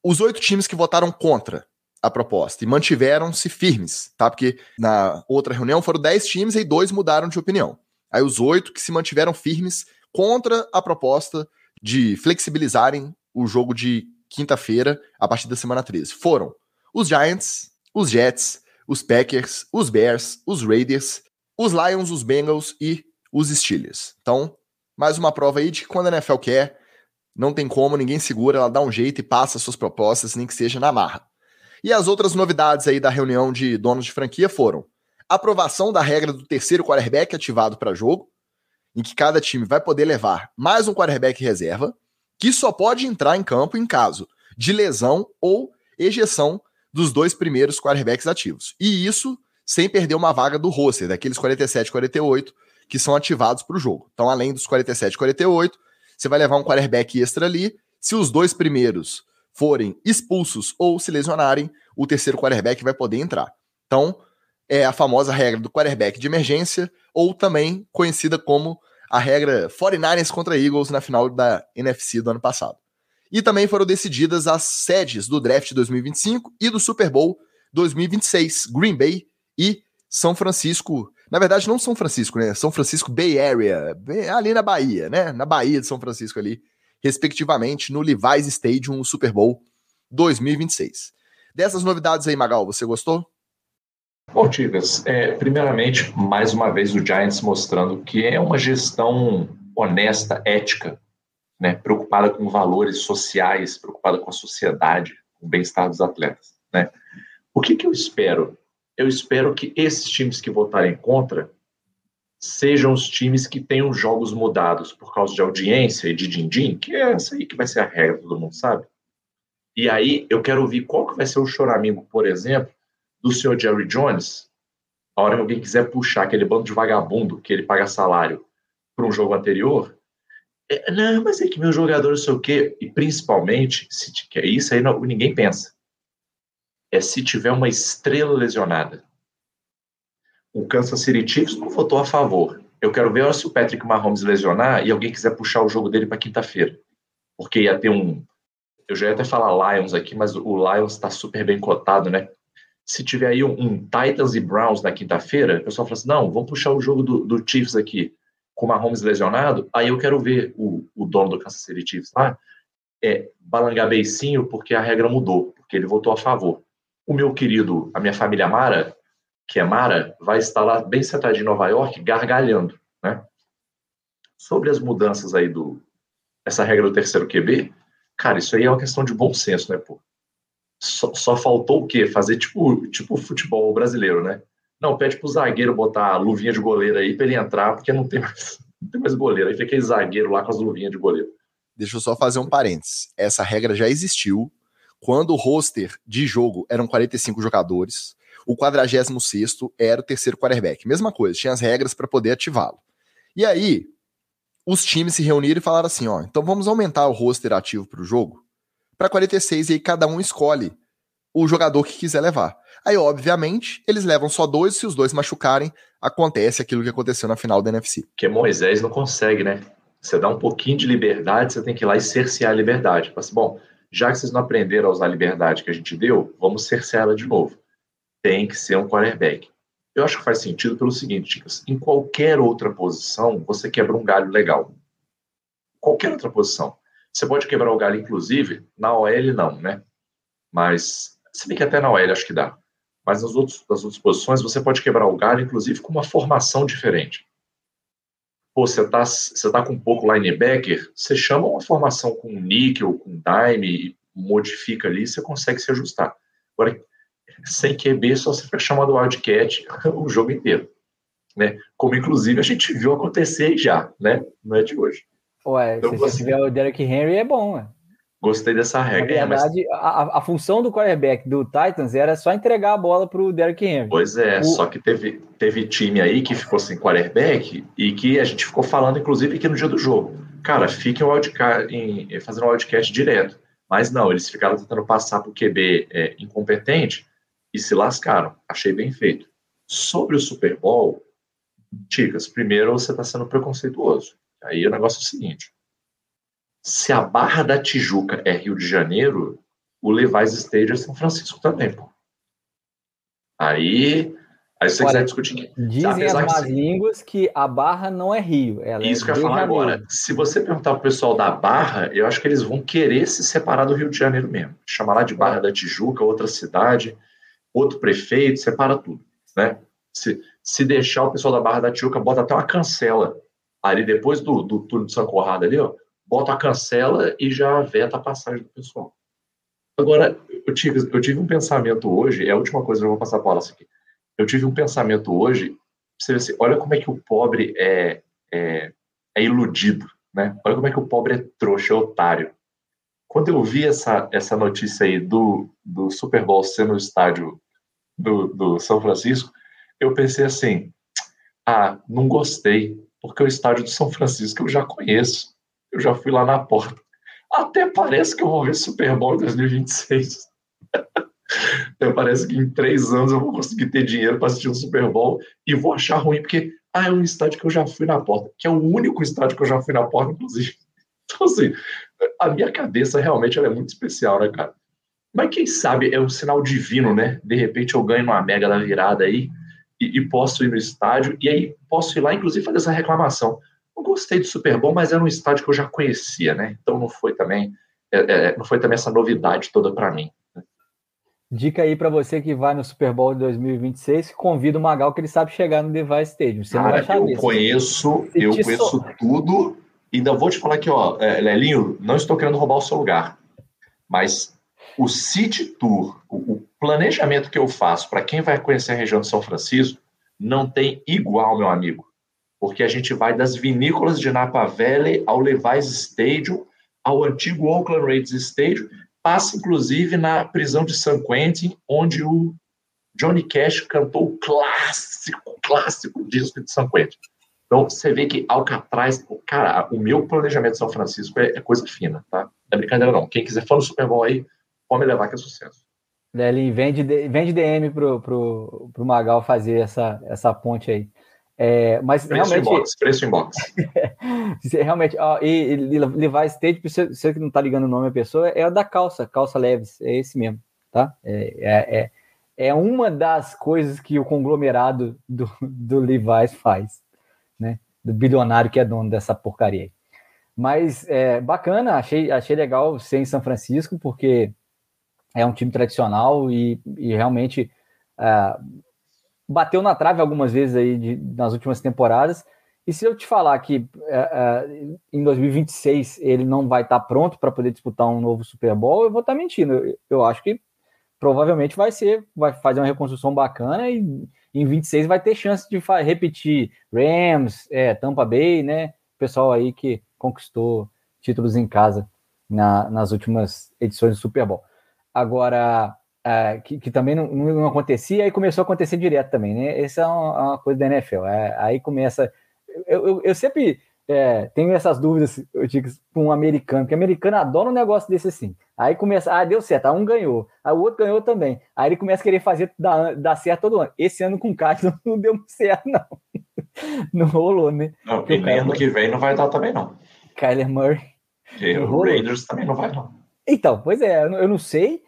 Os oito times que votaram contra a proposta e mantiveram-se firmes, tá? Porque na outra reunião foram dez times e dois mudaram de opinião. Aí os oito que se mantiveram firmes contra a proposta de flexibilizarem o jogo de quinta-feira a partir da semana 13 foram os Giants, os Jets, os Packers, os Bears, os Raiders, os Lions, os Bengals e os Steelers. Então, mais uma prova aí de que quando a NFL quer, não tem como, ninguém segura, ela dá um jeito e passa suas propostas, nem que seja na marra. E as outras novidades aí da reunião de donos de franquia foram aprovação da regra do terceiro quarterback ativado para jogo, em que cada time vai poder levar mais um quarterback reserva, que só pode entrar em campo em caso de lesão ou ejeção dos dois primeiros quarterbacks ativos. E isso sem perder uma vaga do roster, daqueles 47 48 que são ativados para o jogo. Então, além dos 47 48, você vai levar um quarterback extra ali. Se os dois primeiros forem expulsos ou se lesionarem, o terceiro quarterback vai poder entrar. Então, é a famosa regra do quarterback de emergência, ou também conhecida como a regra 49ers contra Eagles na final da NFC do ano passado. E também foram decididas as sedes do draft 2025 e do Super Bowl 2026, Green Bay e São Francisco. Na verdade, não São Francisco, né? São Francisco Bay Area, ali na Bahia, né? Na Bahia de São Francisco ali, respectivamente, no Levi's Stadium, o Super Bowl 2026. Dessas novidades aí, Magal, você gostou? Bom, Tivas, é, primeiramente, mais uma vez o Giants mostrando que é uma gestão honesta, ética, né, preocupada com valores sociais, preocupada com a sociedade, com o bem-estar dos atletas. Né? O que, que eu espero? Eu espero que esses times que votarem contra sejam os times que tenham jogos mudados por causa de audiência e de din-din, que é essa aí que vai ser a regra, todo mundo sabe. E aí eu quero ouvir qual que vai ser o choramingo, por exemplo, do senhor Jerry Jones, a hora que alguém quiser puxar aquele bando de vagabundo que ele paga salário para um jogo anterior, é, não, mas é que meu jogador não sei o quê, e principalmente, se é isso aí não, ninguém pensa, é se tiver uma estrela lesionada. O Kansas City Chiefs não votou a favor. Eu quero ver se o Patrick Mahomes lesionar e alguém quiser puxar o jogo dele para quinta-feira. Porque ia ter um. Eu já ia até falar Lions aqui, mas o Lions está super bem cotado, né? se tiver aí um, um Titans e Browns na quinta-feira, o pessoal fala assim, não, vamos puxar o jogo do, do Chiefs aqui com o Mahomes lesionado, aí eu quero ver o, o dono do Kansas City Chiefs lá é, balangar beicinho porque a regra mudou, porque ele votou a favor. O meu querido, a minha família Mara, que é Mara, vai estar lá bem sentadinho em Nova York, gargalhando, né? Sobre as mudanças aí do essa regra do terceiro QB, cara, isso aí é uma questão de bom senso, né, pô? só, só, faltou o quê? Fazer tipo, tipo futebol brasileiro, né? Não, pede pro zagueiro botar a luvinha de goleiro aí para ele entrar, porque não tem mais, [LAUGHS] não tem mais goleiro. Aí fica aquele zagueiro lá com as luvinhas de goleiro. Deixa eu só fazer um parênteses. Essa regra já existiu quando o roster de jogo eram 45 jogadores. O 46 era o terceiro quarterback. Mesma coisa, tinha as regras para poder ativá-lo. E aí, os times se reuniram e falaram assim: ó, então vamos aumentar o roster ativo para o jogo para 46 e aí cada um escolhe o jogador que quiser levar. Aí, obviamente, eles levam só dois, se os dois machucarem, acontece aquilo que aconteceu na final da NFC. Que Moisés não consegue, né? Você dá um pouquinho de liberdade, você tem que ir lá e cercear a liberdade. Fala assim, bom, já que vocês não aprenderam a usar a liberdade que a gente deu, vamos cerceá-la de novo. Tem que ser um quarterback. Eu acho que faz sentido pelo seguinte, chicas, em qualquer outra posição, você quebra um galho legal. Qualquer outra posição. Você pode quebrar o galho, inclusive, na OL não, né? Mas, se bem que até na OL acho que dá. Mas nas, outros, nas outras posições, você pode quebrar o galho, inclusive, com uma formação diferente. Pô, você tá, você tá com pouco linebacker, você chama uma formação com níquel, com dime, modifica ali, você consegue se ajustar. Agora, sem QB, só você fica chamando wildcat [LAUGHS] o jogo inteiro. Né? Como, inclusive, a gente viu acontecer já, né? Não é de hoje. Ué, então, se você tiver o Derek Henry, é bom, ué. Gostei dessa regra. Na verdade, é, mas... a, a, função do quarterback do Titans era só entregar a bola para o Derrick Henry. Pois é, o... só que teve, teve time aí que ficou sem quarterback e que a gente ficou falando, inclusive, aqui no dia do jogo. Cara, fiquem em, fazendo um wildcast direto. Mas não, eles ficaram tentando passar para o QB é, incompetente e se lascaram. Achei bem feito. Sobre o Super Bowl, Ticas, primeiro você está sendo preconceituoso. Aí o negócio é o seguinte: se a Barra da Tijuca é Rio de Janeiro, o Levi's Stage é São Francisco também, pô. Aí, aí se você Olha, quiser discutir. Dizem as más que, línguas que a Barra não é Rio. Ela isso é que eu ia falar Janeiro. agora. Se você perguntar pro pessoal da Barra, eu acho que eles vão querer se separar do Rio de Janeiro mesmo. Chamar lá de Barra da Tijuca, outra cidade, outro prefeito, separa tudo, né? Se, se deixar o pessoal da Barra da Tijuca, bota até uma cancela ali depois do, do turno de São Corrado ali, ó bota a cancela e já veta a passagem do pessoal. Agora, eu tive, eu tive um pensamento hoje, é a última coisa que eu vou passar para aqui. Eu tive um pensamento hoje, você vê assim, olha como é que o pobre é, é, é iludido, né? Olha como é que o pobre é trouxa, é otário. Quando eu vi essa, essa notícia aí do, do Super Bowl ser no estádio do, do São Francisco, eu pensei assim, ah, não gostei, porque o estádio do São Francisco eu já conheço eu já fui lá na porta. Até parece que eu vou ver Super Bowl em 2026. [LAUGHS] Até parece que em três anos eu vou conseguir ter dinheiro para assistir um Super Bowl e vou achar ruim, porque ah, é um estádio que eu já fui na porta, que é o único estádio que eu já fui na porta, inclusive. [LAUGHS] Então, assim, a minha cabeça realmente é muito especial, né, cara? Mas quem sabe é um sinal divino, né? De repente eu ganho uma mega da virada aí e, e posso ir no estádio, e aí posso ir lá, inclusive, fazer essa reclamação. Eu gostei do Super Bowl, mas era um estádio que eu já conhecia, né? Então não foi também, é, é, não foi também essa novidade toda para mim. Né? Dica aí para você que vai no Super Bowl de 2026, convida o Magal que ele sabe chegar no Device Stadium. Você Cara, eu desse. conheço, eu conheço so... tudo. Ainda vou te falar aqui, ó, é, Lelinho, não estou querendo roubar o seu lugar, mas o City Tour, o, o planejamento que eu faço para quem vai conhecer a região de São Francisco, não tem igual, meu amigo porque a gente vai das vinícolas de Napa Valley ao Levi's Stadium, ao antigo Oakland Raiders Stadium, passa inclusive na prisão de San Quentin, onde o Johnny Cash cantou o clássico, clássico disco de San Quentin. Então, você vê que Alcatraz, cara, o meu planejamento de São Francisco é, é coisa fina, tá? Não é brincadeira não. Quem quiser for no Super Bowl aí, pode me levar que é sucesso. Lelin, vende, vende DM pro, pro, pro Magal fazer essa, essa ponte aí. É, mas preço realmente. Inbox, preço inbox. [LAUGHS] realmente, ó, e, e Levi State, você, você que não tá ligando o nome da pessoa, é a da calça, calça leves, é esse mesmo, tá? É, é, é, é uma das coisas que o conglomerado do, do Levi's faz, né? Do bilionário que é dono dessa porcaria aí. Mas é bacana, achei, achei legal ser em São Francisco, porque é um time tradicional e, e realmente. Uh, bateu na trave algumas vezes aí de, nas últimas temporadas. E se eu te falar que é, é, em 2026 ele não vai estar tá pronto para poder disputar um novo Super Bowl, eu vou estar tá mentindo. Eu, eu, acho que provavelmente vai ser, vai fazer uma reconstrução bacana e em 26 vai ter chance de repetir Rams, é, Tampa Bay, né? Pessoal aí que conquistou títulos em casa na, nas últimas edições do Super Bowl. Agora, é, que, que, também não, não, acontecia, e começou a acontecer direto também, né? Essa é uma, uma coisa da NFL. É, aí começa. Eu, eu, eu sempre é, tenho essas dúvidas, eu digo, com um americano, porque americano adora um negócio desse assim. Aí começa, ah, deu certo, um ganhou, aí o outro ganhou também. Aí ele começa a querer fazer dar, dar certo todo ano. Esse ano com o Cardinals [LAUGHS] não, não deu certo, não. [LAUGHS] Não rolou, né? Não, e nem ano que vem não vai dar também, não. Kyler Murray. E o Raiders também não vai, não. Então, pois é, eu não sei.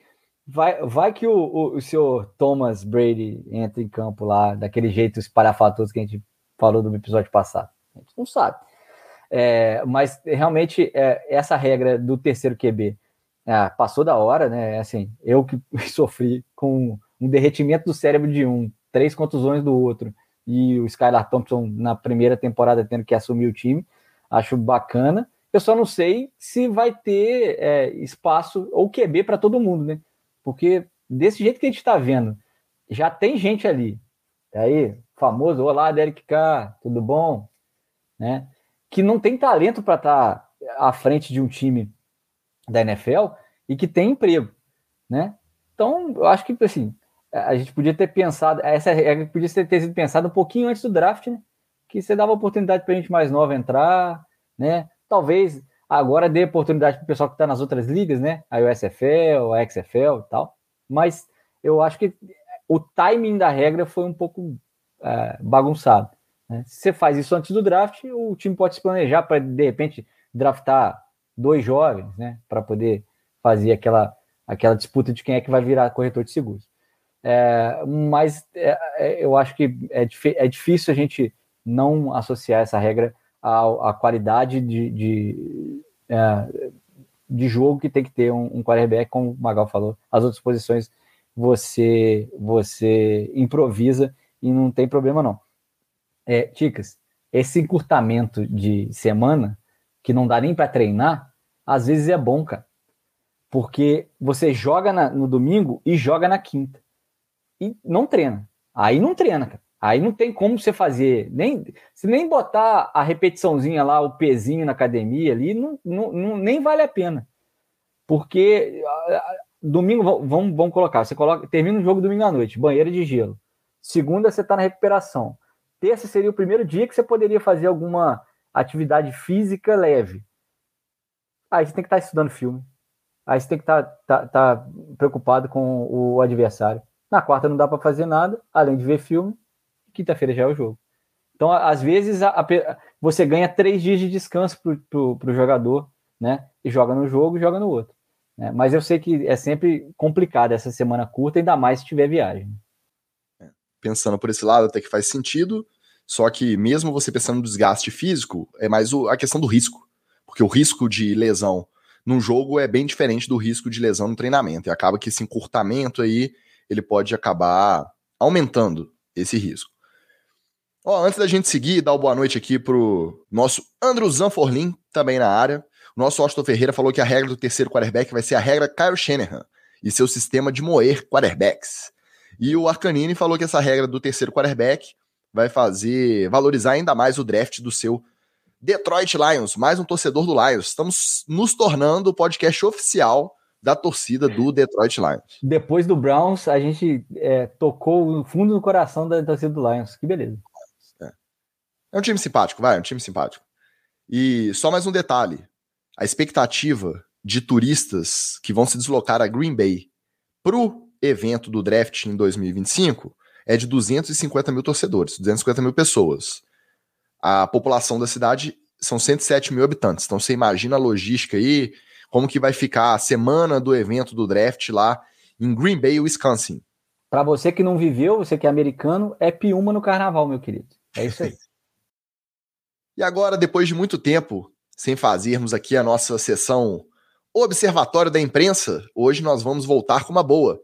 Vai, vai que o, o, o senhor Thomas Brady entra em campo lá, daquele jeito espalhafatoso que a gente falou no episódio passado. A gente não sabe. É, mas realmente é, essa regra do terceiro QB é, passou da hora, né? Assim, eu que [LAUGHS] sofri com um derretimento do cérebro de um, três contusões do outro, e o Skylar Thompson na primeira temporada tendo que assumir o time, acho bacana. Eu só não sei se vai ter é, espaço ou QB para todo mundo, né? Porque desse jeito que a gente está vendo, já tem gente ali. Aí, famoso, olá, Derek K, tudo bom? Né? Que não tem talento para estar tá à frente de um time da NFL e que tem emprego, né? Então, eu acho que assim, a gente podia ter pensado, essa regra podia ter sido pensada um pouquinho antes do draft, né? Que você dava oportunidade para gente mais nova entrar, né? Talvez agora dê oportunidade para o pessoal que está nas outras ligas, né? A USFL, a XFL e tal. Mas eu acho que o timing da regra foi um pouco é, bagunçado. Né? Se você faz isso antes do draft, o time pode se planejar para, de repente, draftar dois jovens, né? Para poder fazer aquela, aquela disputa de quem é que vai virar corretor de seguros. É, mas é, é eu acho que é, é, difícil a gente não associar essa regra à, à qualidade de, de, é, de, jogo que tem que ter um, um quarterback, como o Magal falou. As outras posições você você improvisa e não tem problema não. É, Ticas, esse encurtamento de semana, que não dá nem para treinar, às vezes é bom, cara. Porque você joga na, no domingo e joga na quinta. E não treina. Aí não treina, cara. Aí não tem como você fazer, nem se nem botar a repetiçãozinha lá, o pezinho na academia ali, não, não, não nem vale a pena. Porque domingo, vamos, vamos colocar, você coloca, termina o jogo domingo à noite, banheira de gelo. Segunda você está na recuperação. Terça seria o primeiro dia que você poderia fazer alguma atividade física leve. Aí você tem que estar tá estudando filme. Aí você tem que estar tá, tá, tá preocupado com o adversário. Na quarta não dá para fazer nada, além de ver filme quinta-feira já é o jogo. Então, às vezes, a, a, você ganha três dias de descanso para o jogador, né? E joga no jogo e joga no outro. Né? Mas eu sei que é sempre complicado essa semana curta, ainda mais se tiver viagem. É, pensando por esse lado, até que faz sentido. Só que, mesmo você pensando no desgaste físico, é mais o, a questão do risco. Porque o risco de lesão num jogo é bem diferente do risco de lesão no treinamento. E acaba que esse encurtamento aí ele pode acabar aumentando esse risco. Ó, antes da gente seguir, dar uma boa noite aqui pro nosso Andrew Zanforlin, também na área. O nosso Austin Ferreira falou que a regra do terceiro quarterback vai ser a regra Kyle Shanahan e seu sistema de moer quarterbacks. E o Arcanini falou que essa regra do terceiro quarterback vai fazer valorizar ainda mais o draft do seu Detroit Lions, mais um torcedor do Lions. Estamos nos tornando o podcast oficial da torcida do Detroit Lions. Depois do Browns, a gente é, tocou no fundo do coração da torcida do Lions. Que beleza. É um time simpático, vai, é um time simpático. E só mais um detalhe: a expectativa de turistas que vão se deslocar a Green Bay pro evento do draft em 2025 é de 250 mil torcedores, 250 mil pessoas. A população da cidade são 107 mil habitantes. Então você imagina a logística aí, como que vai ficar a semana do evento do draft lá em Green Bay, Wisconsin. Para você que não viveu, você que é americano, é piuma no carnaval, meu querido. É isso aí. [LAUGHS] E agora, depois de muito tempo sem fazermos aqui a nossa sessão Observatório da Imprensa, hoje nós vamos voltar com uma boa.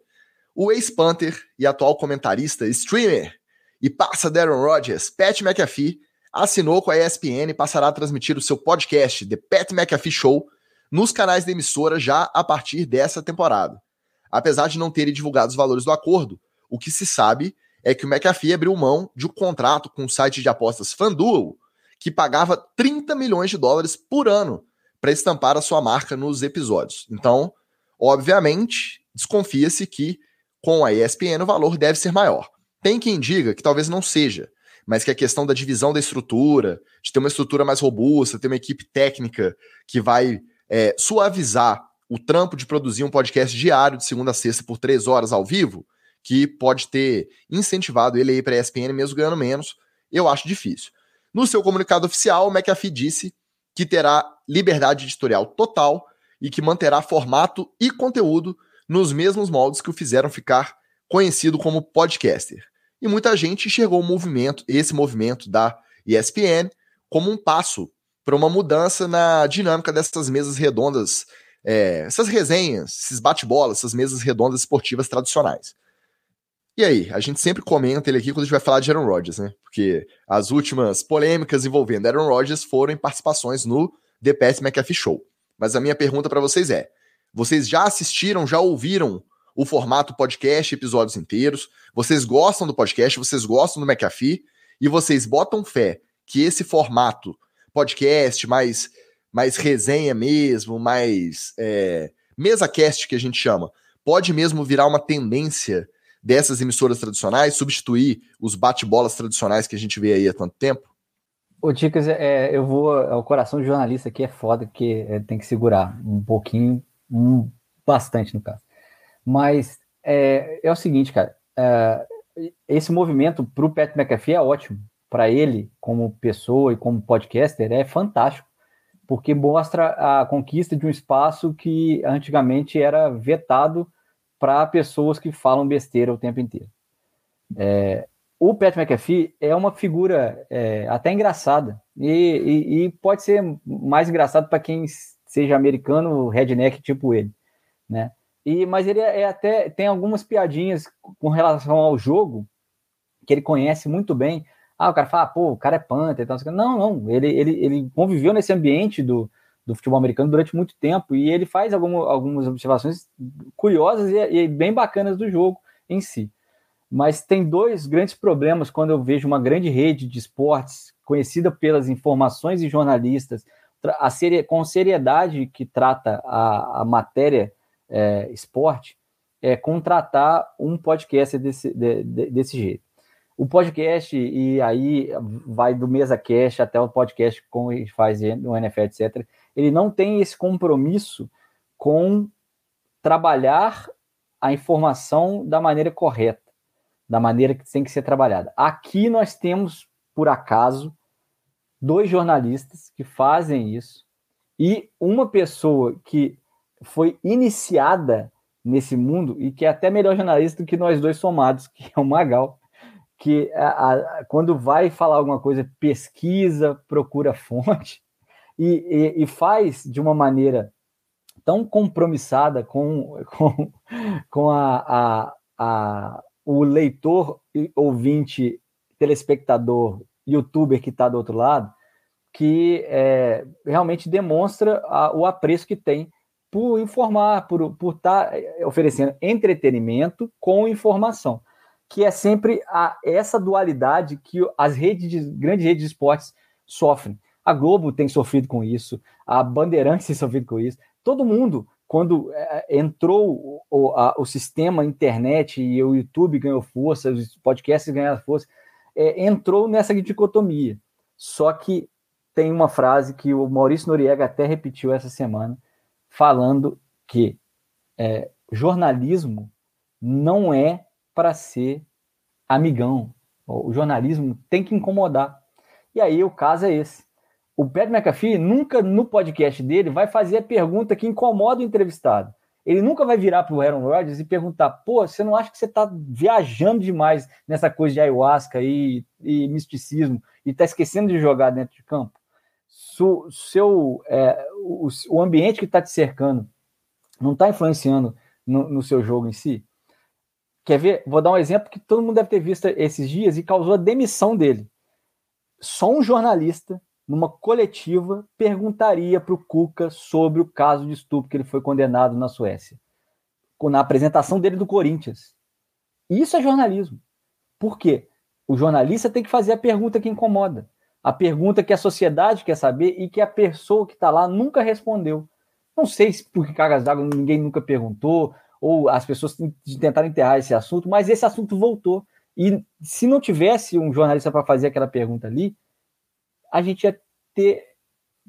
O ex-Panther e atual comentarista, streamer e passa Darren Rodgers, Pat McAfee, assinou com a ESPN e passará a transmitir o seu podcast, The Pat McAfee Show, nos canais da emissora já a partir dessa temporada. Apesar de não terem divulgado os valores do acordo, o que se sabe é que o McAfee abriu mão de um contrato com o site de apostas FanDuel que pagava 30 milhões de dólares por ano para estampar a sua marca nos episódios. Então, obviamente, desconfia-se que com a ESPN o valor deve ser maior. Tem quem diga que talvez não seja, mas que a questão da divisão da estrutura, de ter uma estrutura mais robusta, ter uma equipe técnica que vai é, suavizar o trampo de produzir um podcast diário de segunda a sexta por três horas ao vivo, que pode ter incentivado ele a ir para a ESPN mesmo ganhando menos, eu acho difícil. No seu comunicado oficial, o McAfee disse que terá liberdade editorial total e que manterá formato e conteúdo nos mesmos moldes que o fizeram ficar conhecido como podcaster. E muita gente enxergou o movimento, esse movimento da ESPN, como um passo para uma mudança na dinâmica dessas mesas redondas, é, essas resenhas, esses bate-bolas, essas mesas redondas esportivas tradicionais. E aí, a gente sempre comenta ele aqui quando a gente vai falar de Aaron Rodgers, né? Porque as últimas polêmicas envolvendo Aaron Rodgers foram em participações no The Pat McAfee Show. Mas a minha pergunta para vocês é: vocês já assistiram, já ouviram o formato podcast, episódios inteiros? Vocês gostam do podcast? Vocês gostam do McAfee? E vocês botam fé que esse formato podcast mais mais resenha mesmo, mais é, mesa cast que a gente chama, pode mesmo virar uma tendência dessas emissoras tradicionais, substituir os bate-bolas tradicionais que a gente vê aí há tanto tempo? Ô, Ticas, é, eu vou. O coração de jornalista aqui é foda, porque é, tem que segurar um pouquinho, um, bastante no caso. Mas é, é o seguinte, cara. É, esse movimento para o Pat McAfee é ótimo. Para ele, como pessoa e como podcaster, é fantástico, porque mostra a conquista de um espaço que antigamente era vetado para pessoas que falam besteira o tempo inteiro. É, o Pat McAfee é uma figura é, até engraçada e, e, e, pode ser mais engraçado para quem seja americano redneck tipo ele, né? E mas ele é, até tem algumas piadinhas com relação ao jogo que ele conhece muito bem. Ah, o cara fala, pô, o cara é panther, então, não, não, ele, ele, ele conviveu nesse ambiente do, do futebol americano durante muito tempo e ele faz algum, algumas observações curiosas e, e bem bacanas do jogo em si. Mas tem dois grandes problemas quando eu vejo uma grande rede de esportes conhecida pelas informações e jornalistas, a com seriedade que trata a, a matéria é, esporte, é contratar um podcast desse, de, de, desse jeito. O podcast, e aí vai do mesa cast até o podcast como a gente faz no NFL, etc., ele não tem esse compromisso com trabalhar a informação da maneira correta da maneira que tem que ser trabalhada. Aqui nós temos, por acaso, dois jornalistas que fazem isso e uma pessoa que foi iniciada nesse mundo e que é até melhor jornalista do que nós dois somados, que é o Magal, que a, a, quando vai falar alguma coisa, pesquisa, procura fonte [LAUGHS] e, e, e faz de uma maneira tão compromissada com, [LAUGHS] com, com a, a, o leitor, ouvinte, telespectador, youtuber que está do outro lado, que é, realmente demonstra o apreço que tem por informar, por estar tá é, oferecendo entretenimento com informação, que é sempre a, essa dualidade que as redes de, grandes redes de esportes sofrem. A Globo tem sofrido com isso, a Bandeirantes [LAUGHS] tem sofrido com isso, todo mundo quando é, entrou o, a, o, sistema internet e o YouTube ganhou força, os podcasts ganharam força, é, entrou nessa dicotomia. Só que tem uma frase que o Maurício Noriega até repetiu essa semana, falando que é, jornalismo não é para ser amigão. O jornalismo tem que incomodar. E aí o caso é esse. O Pat McAfee nunca no podcast dele vai fazer a pergunta que incomoda o entrevistado. Ele nunca vai virar para o Aaron Rodgers e perguntar: pô, você não acha que você está viajando demais nessa coisa de ayahuasca e, e misticismo e está esquecendo de jogar dentro de campo? Su, seu, é, o, o, ambiente que está te cercando não está influenciando no, no seu jogo em si? Quer ver? Vou dar um exemplo que todo mundo deve ter visto esses dias e causou a demissão dele. Só um jornalista numa coletiva, perguntaria para o Cuca sobre o caso de estupro que ele foi condenado na Suécia, na apresentação dele do Corinthians. Isso é jornalismo. Por quê? O jornalista tem que fazer a pergunta que incomoda, a pergunta que a sociedade quer saber e que a pessoa que está lá nunca respondeu. Não sei se por que cargas d'água ninguém nunca perguntou, ou as pessoas tentaram enterrar esse assunto, mas esse assunto voltou. E se não tivesse um jornalista para fazer aquela pergunta ali, a gente ia ter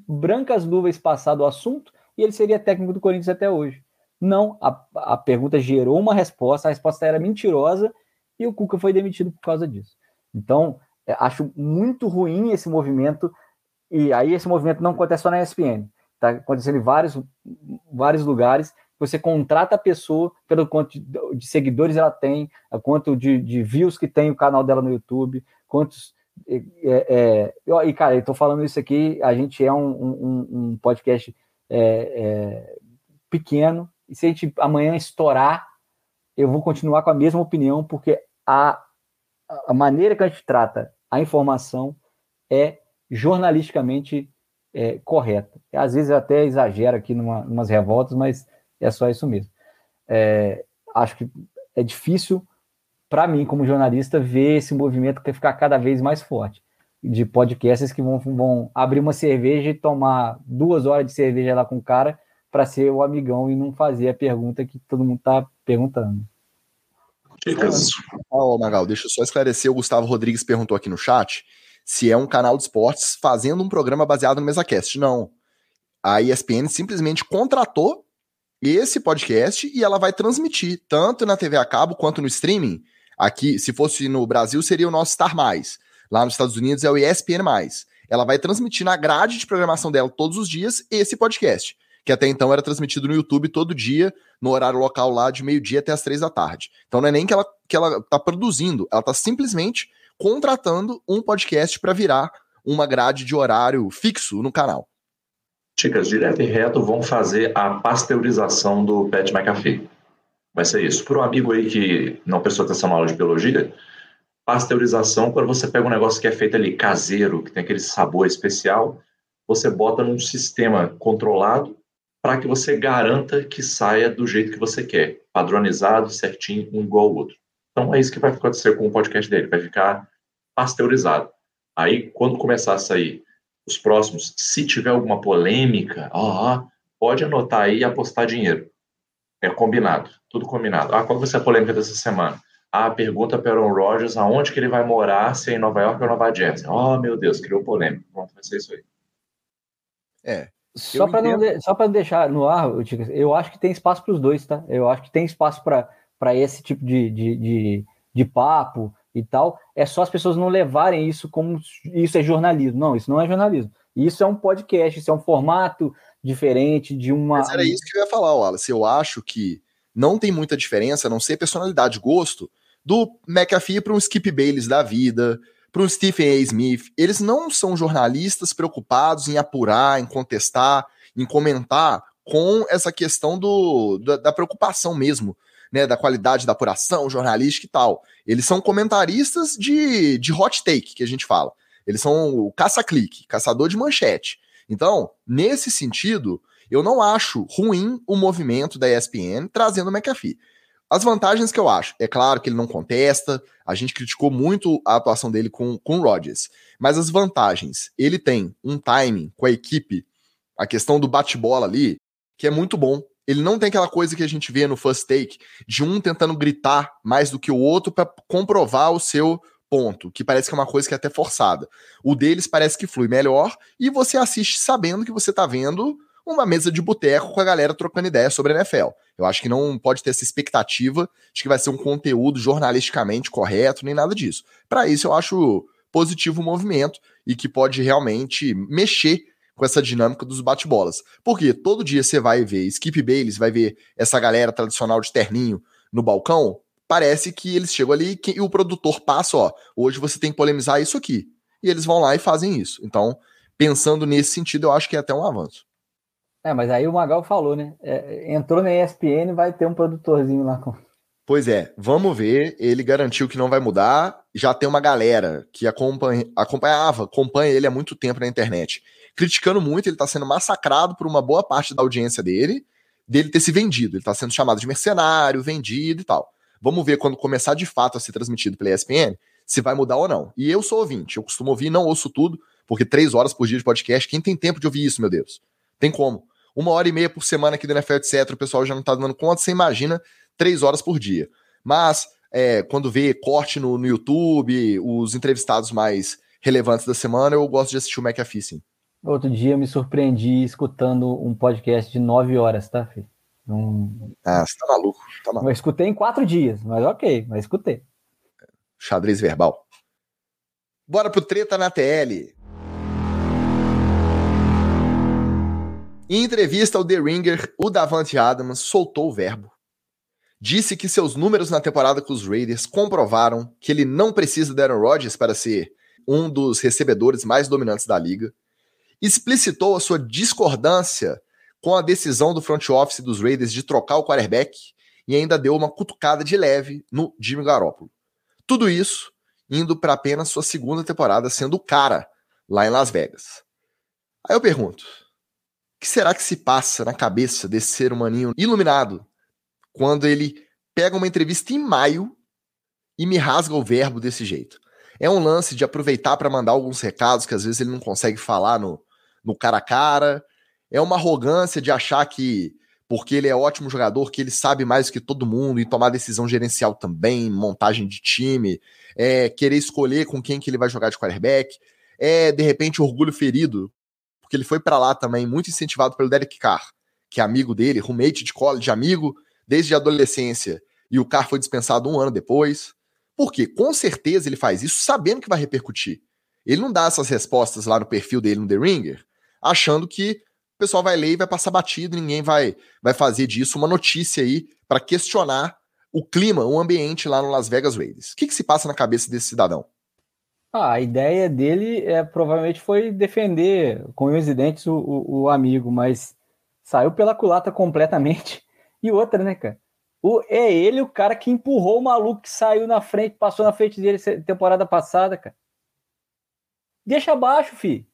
brancas nuvens passado o assunto e ele seria técnico do Corinthians até hoje. Não, a, a pergunta gerou uma resposta, a resposta era mentirosa e o Cuca foi demitido por causa disso. Então, é, acho muito ruim esse movimento, e aí esse movimento não acontece só na ESPN, está acontecendo em vários, vários lugares. Você contrata a pessoa pelo quanto de, seguidores ela tem, quanto de, de views que tem o canal dela no YouTube, quantos é, é, e, cara, eu tô falando isso aqui, a gente é um, um, um podcast é, é, pequeno, e se a gente amanhã estourar, eu vou continuar com a mesma opinião, porque a, a maneira que a gente trata a informação é jornalisticamente é, correta. Às vezes eu até exagero aqui numa, umas revoltas, mas é só isso mesmo. É, acho que é difícil para mim, como jornalista, ver esse movimento que ficar cada vez mais forte. de podcasts que vão, vão abrir uma cerveja e tomar duas horas de cerveja lá com o cara para ser o amigão e não fazer a pergunta que todo mundo tá perguntando. Dicas. Oh, Magal, deixa eu só esclarecer. O Gustavo Rodrigues perguntou aqui no chat se é um canal de esportes fazendo um programa baseado no MesaCast. Não. A ESPN simplesmente contratou esse podcast e ela vai transmitir tanto na TV a cabo quanto no streaming. Aqui, se fosse no Brasil, seria o nosso Star Mais. Lá nos Estados Unidos é o ESPN+. Ela vai transmitir na grade de programação dela todos os dias esse podcast, que até então era transmitido no YouTube todo dia, no horário local lá de meio-dia até as três da tarde. Então não é nem que ela, que ela tá produzindo, ela tá simplesmente contratando um podcast para virar uma grade de horário fixo no canal. Chicas, direto e reto vão fazer a pasteurização do Pat McAfee. Vai ser isso. Para o amigo aí que não prestou atenção na aula de biologia, pasteurização, quando você pega um negócio que é feito ali caseiro, que tem aquele sabor especial, você bota num sistema controlado para que você garanta que saia do jeito que você quer, padronizado, certinho, um igual ao outro. Então é isso que vai acontecer com o podcast dele, vai ficar pasteurizado. Aí, quando começar a sair os próximos, se tiver alguma polêmica, ó, pode anotar aí e apostar dinheiro. É combinado, tudo combinado. Ah, qual vai ser a polêmica dessa semana? Ah, pergunta para Aaron Rodgers aonde que ele vai morar, se é em Nova York ou Nova Jersey. Oh, meu Deus, criou polêmica. Pronto, vai ser isso aí. É. Só para de, só deixar no ar, eu acho que tem espaço para os dois, tá? Eu acho que tem espaço para esse tipo de, de, de, de papo, e tal, é só as pessoas não levarem isso como isso é jornalismo. Não, isso não é jornalismo. Isso é um podcast, isso é um formato diferente de uma. Mas era isso que eu ia falar, Wallace. Eu acho que não tem muita diferença, a não ser personalidade, gosto, do McAfee para um Skip Bayless da vida, para um Stephen A. Smith. Eles não são jornalistas preocupados em apurar, em contestar, em comentar com essa questão do, da, da preocupação mesmo né, da qualidade da apuração jornalística e tal. Eles são comentaristas de, de hot take, que a gente fala. Eles são o caça-clique, caçador de manchete. Então, nesse sentido, eu não acho ruim o movimento da ESPN trazendo o McAfee. As vantagens que eu acho, é claro que ele não contesta, a gente criticou muito a atuação dele com, com o Rodgers, mas as vantagens, ele tem um timing com a equipe, a questão do bate-bola ali, que é muito bom. Ele não tem aquela coisa que a gente vê no first take, de um tentando gritar mais do que o outro para comprovar o seu ponto, que parece que é uma coisa que é até forçada. O deles parece que flui melhor e você assiste sabendo que você tá vendo uma mesa de boteco com a galera trocando ideia sobre a NFL. Eu acho que não pode ter essa expectativa de que vai ser um conteúdo jornalisticamente correto, nem nada disso. Para isso, eu acho positivo o movimento e que pode realmente mexer com essa dinâmica dos bate-bolas. Porque todo dia você vai ver Skip Bayless, vai ver essa galera tradicional de terninho no balcão, parece que eles chegam ali e o produtor passa, ó, hoje você tem que polemizar isso aqui. E eles vão lá e fazem isso. Então, pensando nesse sentido, eu acho que é até um avanço. É, mas aí o Magal falou, né? É, entrou na ESPN, vai ter um produtorzinho lá com. Pois é, vamos ver. Ele garantiu que não vai mudar. Já tem uma galera que acompanha, acompanhava, acompanha ele há muito tempo na internet criticando muito, ele está sendo massacrado por uma boa parte da audiência dele, dele ter se vendido. Ele está sendo chamado de mercenário, vendido e tal. Vamos ver quando começar de fato a ser transmitido pela ESPN, se vai mudar ou não. E eu sou ouvinte, eu costumo ouvir, não ouço tudo, porque três horas por dia de podcast, quem tem tempo de ouvir isso, meu Deus? Tem como. Uma hora e meia por semana aqui do NFL, etc., o pessoal já não tá dando conta, você imagina três horas por dia. Mas, é, quando vê corte no, no YouTube, os entrevistados mais relevantes da semana, eu gosto de assistir o McAfee, sim. Outro dia eu me surpreendi escutando um podcast de nove horas, tá, filho? Um... Ah, você tá maluco, tá maluco. Eu escutei em quatro dias, mas ok, mas escutei. Xadrez verbal. Bora pro Treta na TL. Em entrevista ao The Ringer, o Davante Adams soltou o verbo. Disse que seus números na temporada com os Raiders comprovaram que ele não precisa de Aaron Rodgers para ser um dos recebedores mais dominantes da liga explicitou a sua discordância com a decisão do front office dos Raiders de trocar o quarterback e ainda deu uma cutucada de leve no Jimmy Garoppolo. Tudo isso indo para apenas sua segunda temporada sendo o cara lá em Las Vegas. Aí eu pergunto, o que será que se passa na cabeça desse ser humaninho iluminado quando ele pega uma entrevista em maio e me rasga o verbo desse jeito? É um lance de aproveitar para mandar alguns recados que às vezes ele não consegue falar no, no cara a cara. É uma arrogância de achar que porque ele é ótimo jogador, que ele sabe mais que todo mundo e tomar decisão gerencial também, montagem de time, é, querer escolher com quem que ele vai jogar de quarterback, é de repente orgulho ferido, porque ele foi para lá também muito incentivado pelo Derek Carr, que é amigo dele, roommate de college, amigo desde a adolescência, e o Carr foi dispensado um ano depois. Porque com certeza ele faz isso sabendo que vai repercutir. Ele não dá essas respostas lá no perfil dele no The Ringer, achando que o pessoal vai ler e vai passar batido, ninguém vai, vai fazer disso uma notícia aí para questionar o clima, o ambiente lá no Las Vegas Raiders. O que, que se passa na cabeça desse cidadão? Ah, a ideia dele é provavelmente foi defender com os dentes o, o, o, amigo, mas saiu pela culata completamente. [LAUGHS] E outra, né, cara? O, é ele o cara que empurrou o maluco que saiu na frente, passou na frente dele temporada passada, cara. Deixa abaixo, fi.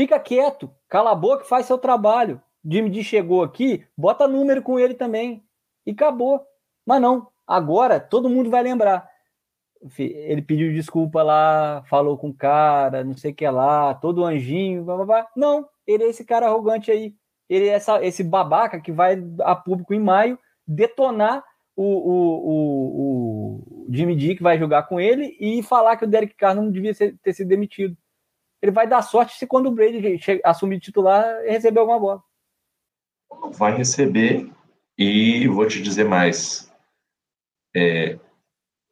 Fica quieto, cala a boca faz seu trabalho. Jimmy D chegou aqui, bota número com ele também. E acabou. Mas não, agora todo mundo vai lembrar. Ele pediu desculpa lá, falou com o cara, não sei o que lá, todo anjinho, blá, blá, blá. Não, ele é esse cara arrogante aí. Ele é essa, esse babaca que vai a público em maio detonar o, o, o, o Jimmy D que vai jogar com ele e falar que o Derek Carr não devia ser, ter sido demitido ele vai dar sorte se quando o Brady assumir titular receber alguma bola. Vai receber e vou te dizer mais. É,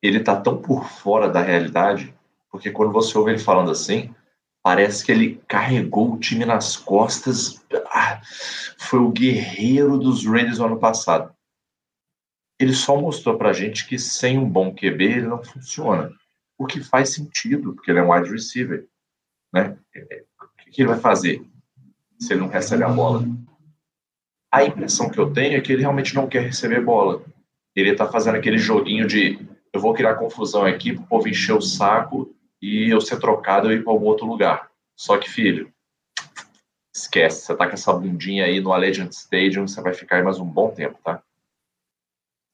ele tá tão por fora da realidade, porque quando você ouve ele falando assim, parece que ele carregou o time nas costas. Ah, foi o guerreiro dos Raiders no ano passado. Ele só mostrou pra gente que sem um bom QB ele não funciona. O que faz sentido, porque ele é um wide receiver. Né? O que ele vai fazer se ele não recebe a bola? A impressão que eu tenho é que ele realmente não quer receber bola. Ele está fazendo aquele joguinho de eu vou criar confusão aqui para o povo encher o saco e eu ser trocado e ir para algum outro lugar. Só que, filho, esquece. Você tá com essa bundinha aí no Allegiant Stadium, você vai ficar aí mais um bom tempo, tá?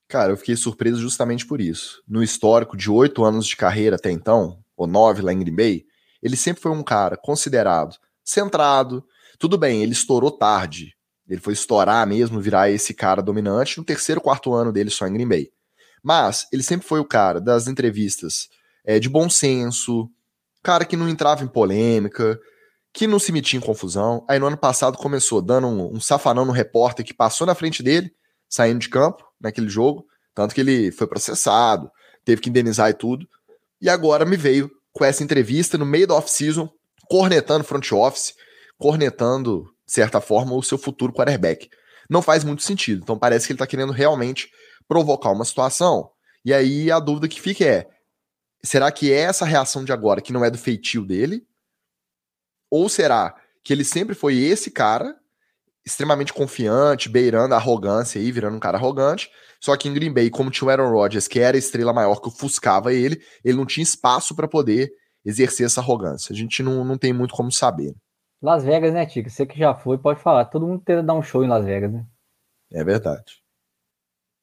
Cara, eu fiquei surpreso justamente por isso. No histórico de oito anos de carreira até então, ou nove lá em Green Bay, ele sempre foi um cara considerado centrado. Tudo bem, ele estourou tarde. Ele foi estourar mesmo, virar esse cara dominante no terceiro, quarto ano dele só em Green Bay. Mas ele sempre foi o cara das entrevistas é, de bom senso, cara que não entrava em polêmica, que não se metia em confusão. Aí no ano passado começou dando um, um safanão no repórter que passou na frente dele, saindo de campo naquele jogo, tanto que ele foi processado, teve que indenizar e tudo. E agora me veio com essa entrevista no meio da off-season, cornetando front office, cornetando, de certa forma, o seu futuro quarterback. Não faz muito sentido. Então parece que ele está querendo realmente provocar uma situação. E aí a dúvida que fica é: será que é essa reação de agora que não é do feitio dele? Ou será que ele sempre foi esse cara, extremamente confiante, beirando a arrogância aí, virando um cara arrogante, só que em Green Bay, como tinha o Aaron Rodgers, que era a estrela maior que ofuscava ele, ele não tinha espaço para poder exercer essa arrogância. A gente não, não tem muito como saber. Las Vegas, né, Tica? Você que já foi, pode falar. Todo mundo tenta dar um show em Las Vegas, né? É verdade.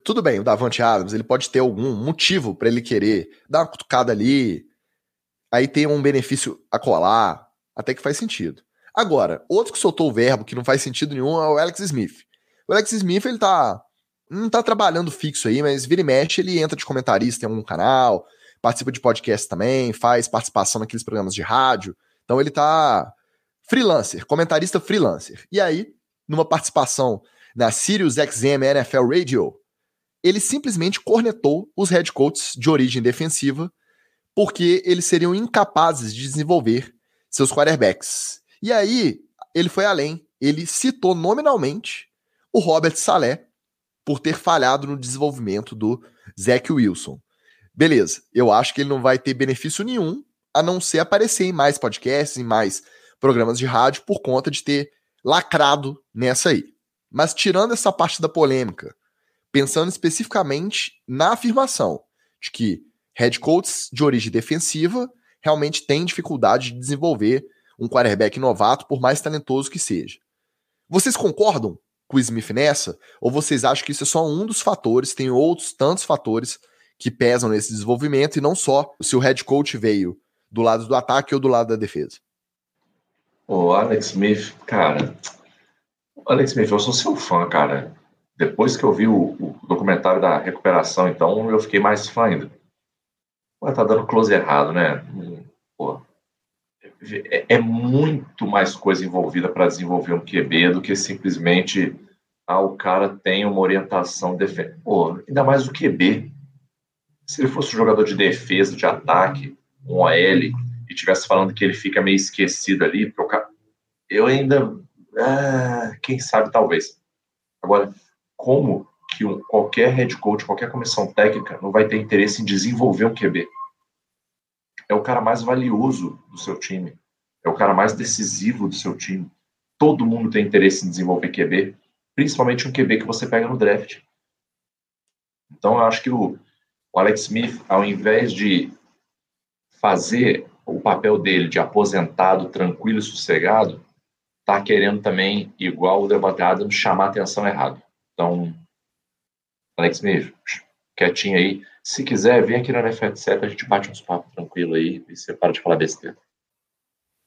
Tudo bem, o Davante Adams, ele pode ter algum motivo para ele querer dar uma cutucada ali, aí tem um benefício a colar, até que faz sentido. Agora, outro que soltou o verbo que não faz sentido nenhum é o Alex Smith. O Alex Smith, ele tá não tá trabalhando fixo aí, mas vira e mexe, ele entra de comentarista em algum canal, participa de podcast também, faz participação naqueles programas de rádio. Então ele tá freelancer, comentarista freelancer. E aí, numa participação na Sirius XM NFL Radio, ele simplesmente cornetou os head coaches de origem defensiva porque eles seriam incapazes de desenvolver seus quarterbacks. E aí, ele foi além, ele citou nominalmente o Robert Saleh, por ter falhado no desenvolvimento do Zach Wilson. Beleza, eu acho que ele não vai ter benefício nenhum a não ser aparecer em mais podcasts, em mais programas de rádio, por conta de ter lacrado nessa aí. Mas tirando essa parte da polêmica, pensando especificamente na afirmação de que head coaches de origem defensiva realmente têm dificuldade de desenvolver um quarterback novato, por mais talentoso que seja. Vocês concordam com o Smith nessa? Ou vocês acham que isso é só um dos fatores, tem outros tantos fatores que pesam nesse desenvolvimento e não só se o head coach veio do lado do ataque ou do lado da defesa? O Alex Smith, cara. Alex Smith, eu sou seu fã, cara. Depois que eu vi o, o documentário da recuperação, então eu fiquei mais fã ainda. Pô, tá dando close errado, né? Pô, é, é muito mais coisa envolvida para desenvolver um QB do que simplesmente ah, o cara tem uma orientação defesa. Ainda mais o QB. Se ele fosse um jogador de defesa, de ataque, um OL, e tivesse falando que ele fica meio esquecido ali, eu ainda. Ah, quem sabe, talvez. Agora, como que um, qualquer head coach, qualquer comissão técnica não vai ter interesse em desenvolver um QB? É o cara mais valioso do seu time. É o cara mais decisivo do seu time. Todo mundo tem interesse em desenvolver QB, principalmente um QB que você pega no draft. Então, eu acho que o, Alex Smith, ao invés de fazer o papel dele de aposentado, tranquilo e sossegado, tá querendo também, igual o Devante Adams, chamar atenção errado. Então, Alex Smith, quietinho aí. Se quiser, vem aqui na NFL, etc. A gente bate uns papos tranquilo aí e você para de falar besteira.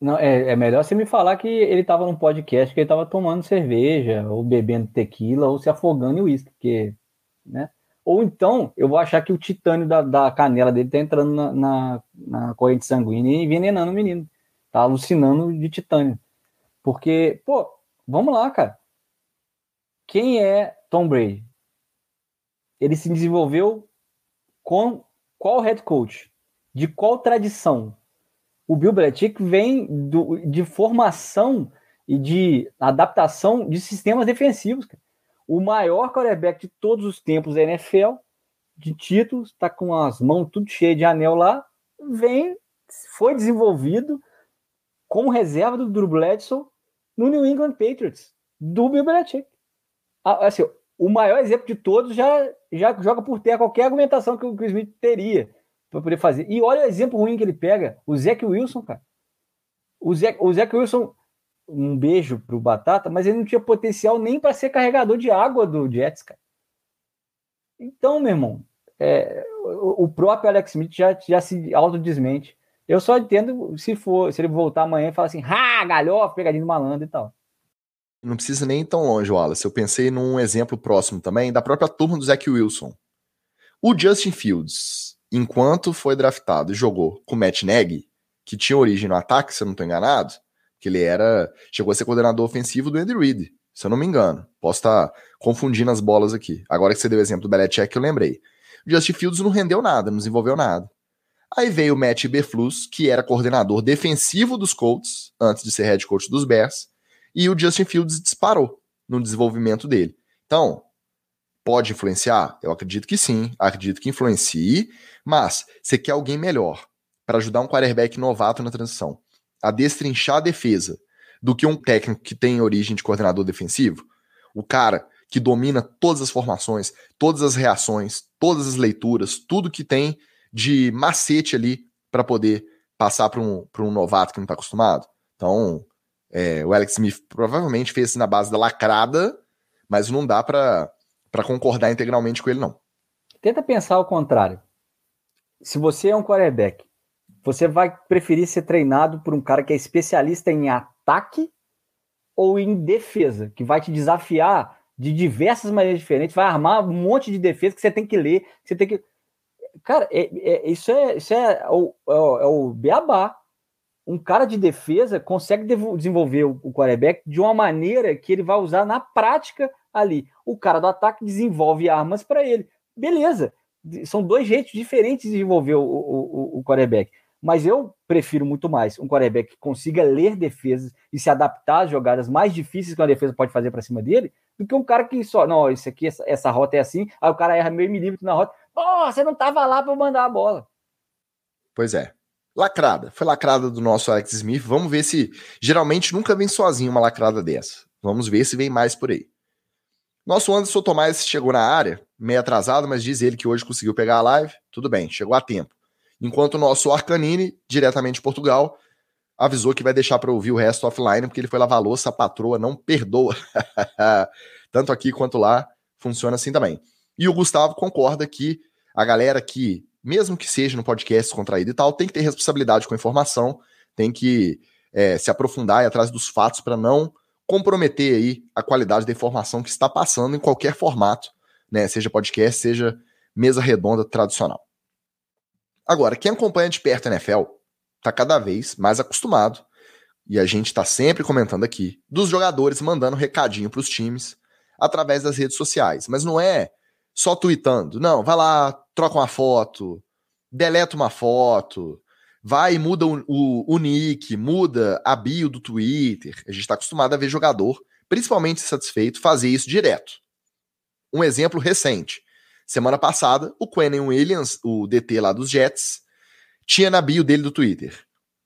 Não, é, é melhor você me falar que ele estava num podcast que ele estava tomando cerveja, ou bebendo tequila, ou se afogando em uísque, porque, né? Ou então eu vou achar que o titânio da, da canela dele tá entrando na, na, na, corrente sanguínea e envenenando o menino. Tá alucinando de titânio. Porque, pô, vamos lá, cara. Quem é Tom Brady? Ele se desenvolveu com qual head coach? De qual tradição? O Bill Belichick vem do, de formação e de adaptação de sistemas defensivos. O maior quarterback de todos os tempos da NFL, de títulos, está com as mãos tudo cheias de anel lá, vem, foi desenvolvido como reserva do Drew Bledsoe no New England Patriots, do Bill Belichick. Assim, o maior exemplo de todos já, já joga por terra qualquer argumentação que o Chris Smith teria para poder fazer. E olha o exemplo ruim que ele pega, o Zach Wilson, cara. O Zach, o Zach Wilson um beijo pro Batata, mas ele não tinha potencial nem para ser carregador de água do Jets, cara. Então, meu irmão, é, o, próprio Alex Smith já, já se autodesmente. Eu só entendo se for, se ele voltar amanhã e falar assim, ah, galhofa, pegadinho do malandro e tal. Não precisa nem ir tão longe, Wallace. Eu pensei num exemplo próximo também da própria turma do Zach Wilson. O Justin Fields, enquanto foi draftado e jogou com o Matt Nagy, que tinha origem no ataque, se eu não estou enganado, que ele era. Chegou a ser coordenador ofensivo do Andy Reid, se eu não me engano. Posso estar confundindo as bolas aqui. Agora que você deu o exemplo do Belichick, eu lembrei. O Justin Fields não rendeu nada, não desenvolveu nada. Aí veio o Matt Eberflus, que era coordenador defensivo dos Colts, antes de ser head coach dos Bears, e o Justin Fields disparou no desenvolvimento dele. Então, pode influenciar? Eu acredito que sim, acredito que influencie, mas você quer alguém melhor para ajudar um quarterback novato na transição a destrinchar a defesa do que um técnico que tem origem de coordenador defensivo, o cara que domina todas as formações, todas as reações, todas as leituras, tudo que tem de macete ali para poder passar para um, um novato que não está acostumado. Então, é, o Alex Smith provavelmente fez isso na base da lacrada, mas não dá para concordar integralmente com ele, não. Tenta pensar ao contrário. Se você é um quarterback você vai preferir ser treinado por um cara que é especialista em ataque ou em defesa, que vai te desafiar de diversas maneiras diferentes, vai armar um monte de defesa que você tem que ler, você tem que. Cara, é, é, isso é, isso é, o, é, o, é o beabá. Um cara de defesa consegue desenvolver o, o quarterback de uma maneira que ele vai usar na prática ali. O cara do ataque desenvolve armas para ele. Beleza. São dois jeitos diferentes de desenvolver o, o, o quarterback. Mas eu prefiro muito mais um quarterback que consiga ler defesas e se adaptar às jogadas mais difíceis que uma defesa pode fazer para cima dele, do que um cara que só, não, isso aqui, essa, essa rota é assim, aí o cara erra meio milímetro na rota. Pô, você não tava lá para mandar a bola. Pois é. Lacrada. Foi lacrada do nosso Alex Smith. Vamos ver se. Geralmente nunca vem sozinho uma lacrada dessa. Vamos ver se vem mais por aí. Nosso Anderson Tomás chegou na área, meio atrasado, mas diz ele que hoje conseguiu pegar a live. Tudo bem, chegou a tempo. Enquanto o nosso Arcanini, diretamente de Portugal, avisou que vai deixar para ouvir o resto offline, porque ele foi lavar louça, a patroa não perdoa. [LAUGHS] Tanto aqui quanto lá, funciona assim também. E o Gustavo concorda que a galera que mesmo que seja no podcast contraído e tal, tem que ter responsabilidade com a informação, tem que é, se aprofundar e atrás dos fatos para não comprometer aí a qualidade da informação que está passando em qualquer formato, né? Seja podcast, seja mesa redonda tradicional. Agora, quem acompanha de perto a NFL está cada vez mais acostumado, e a gente está sempre comentando aqui, dos jogadores mandando recadinho para os times através das redes sociais. Mas não é só tweetando. Não, vai lá, troca uma foto, deleta uma foto, vai e muda o, o, o nick, muda a bio do Twitter. A gente está acostumado a ver jogador, principalmente satisfeito, fazer isso direto. Um exemplo recente. Semana passada, o Quentin Williams, o DT lá dos Jets, tinha na bio dele do Twitter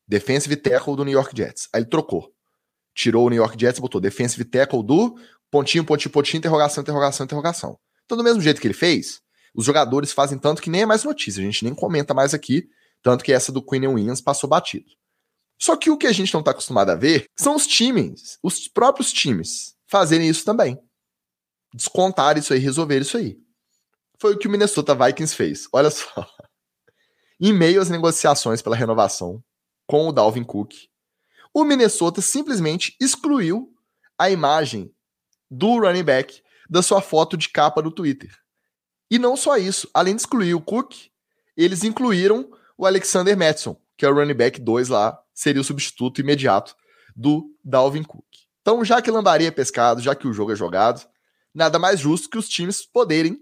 Defensive Tackle do New York Jets. Aí ele trocou. Tirou o New York Jets e botou Defensive Tackle do pontinho, pontinho, pontinho, interrogação, interrogação, interrogação. Então, do mesmo jeito que ele fez, os jogadores fazem tanto que nem é mais notícia, a gente nem comenta mais aqui, tanto que essa do Queen Williams passou batido. Só que o que a gente não está acostumado a ver são os times, os próprios times, fazerem isso também. Descontar isso aí, resolver isso aí. Foi o que o Minnesota Vikings fez. Olha só. [LAUGHS] Em meio às negociações pela renovação com o Dalvin Cook, o Minnesota simplesmente excluiu a imagem do running back da sua foto de capa do Twitter. E não só isso, além de excluir o Cook, eles incluíram o Alexander Madison, que é o running back 2 lá, seria o substituto imediato do Dalvin Cook. Então, já que lambaria é pescado, já que o jogo é jogado, nada mais justo que os times poderem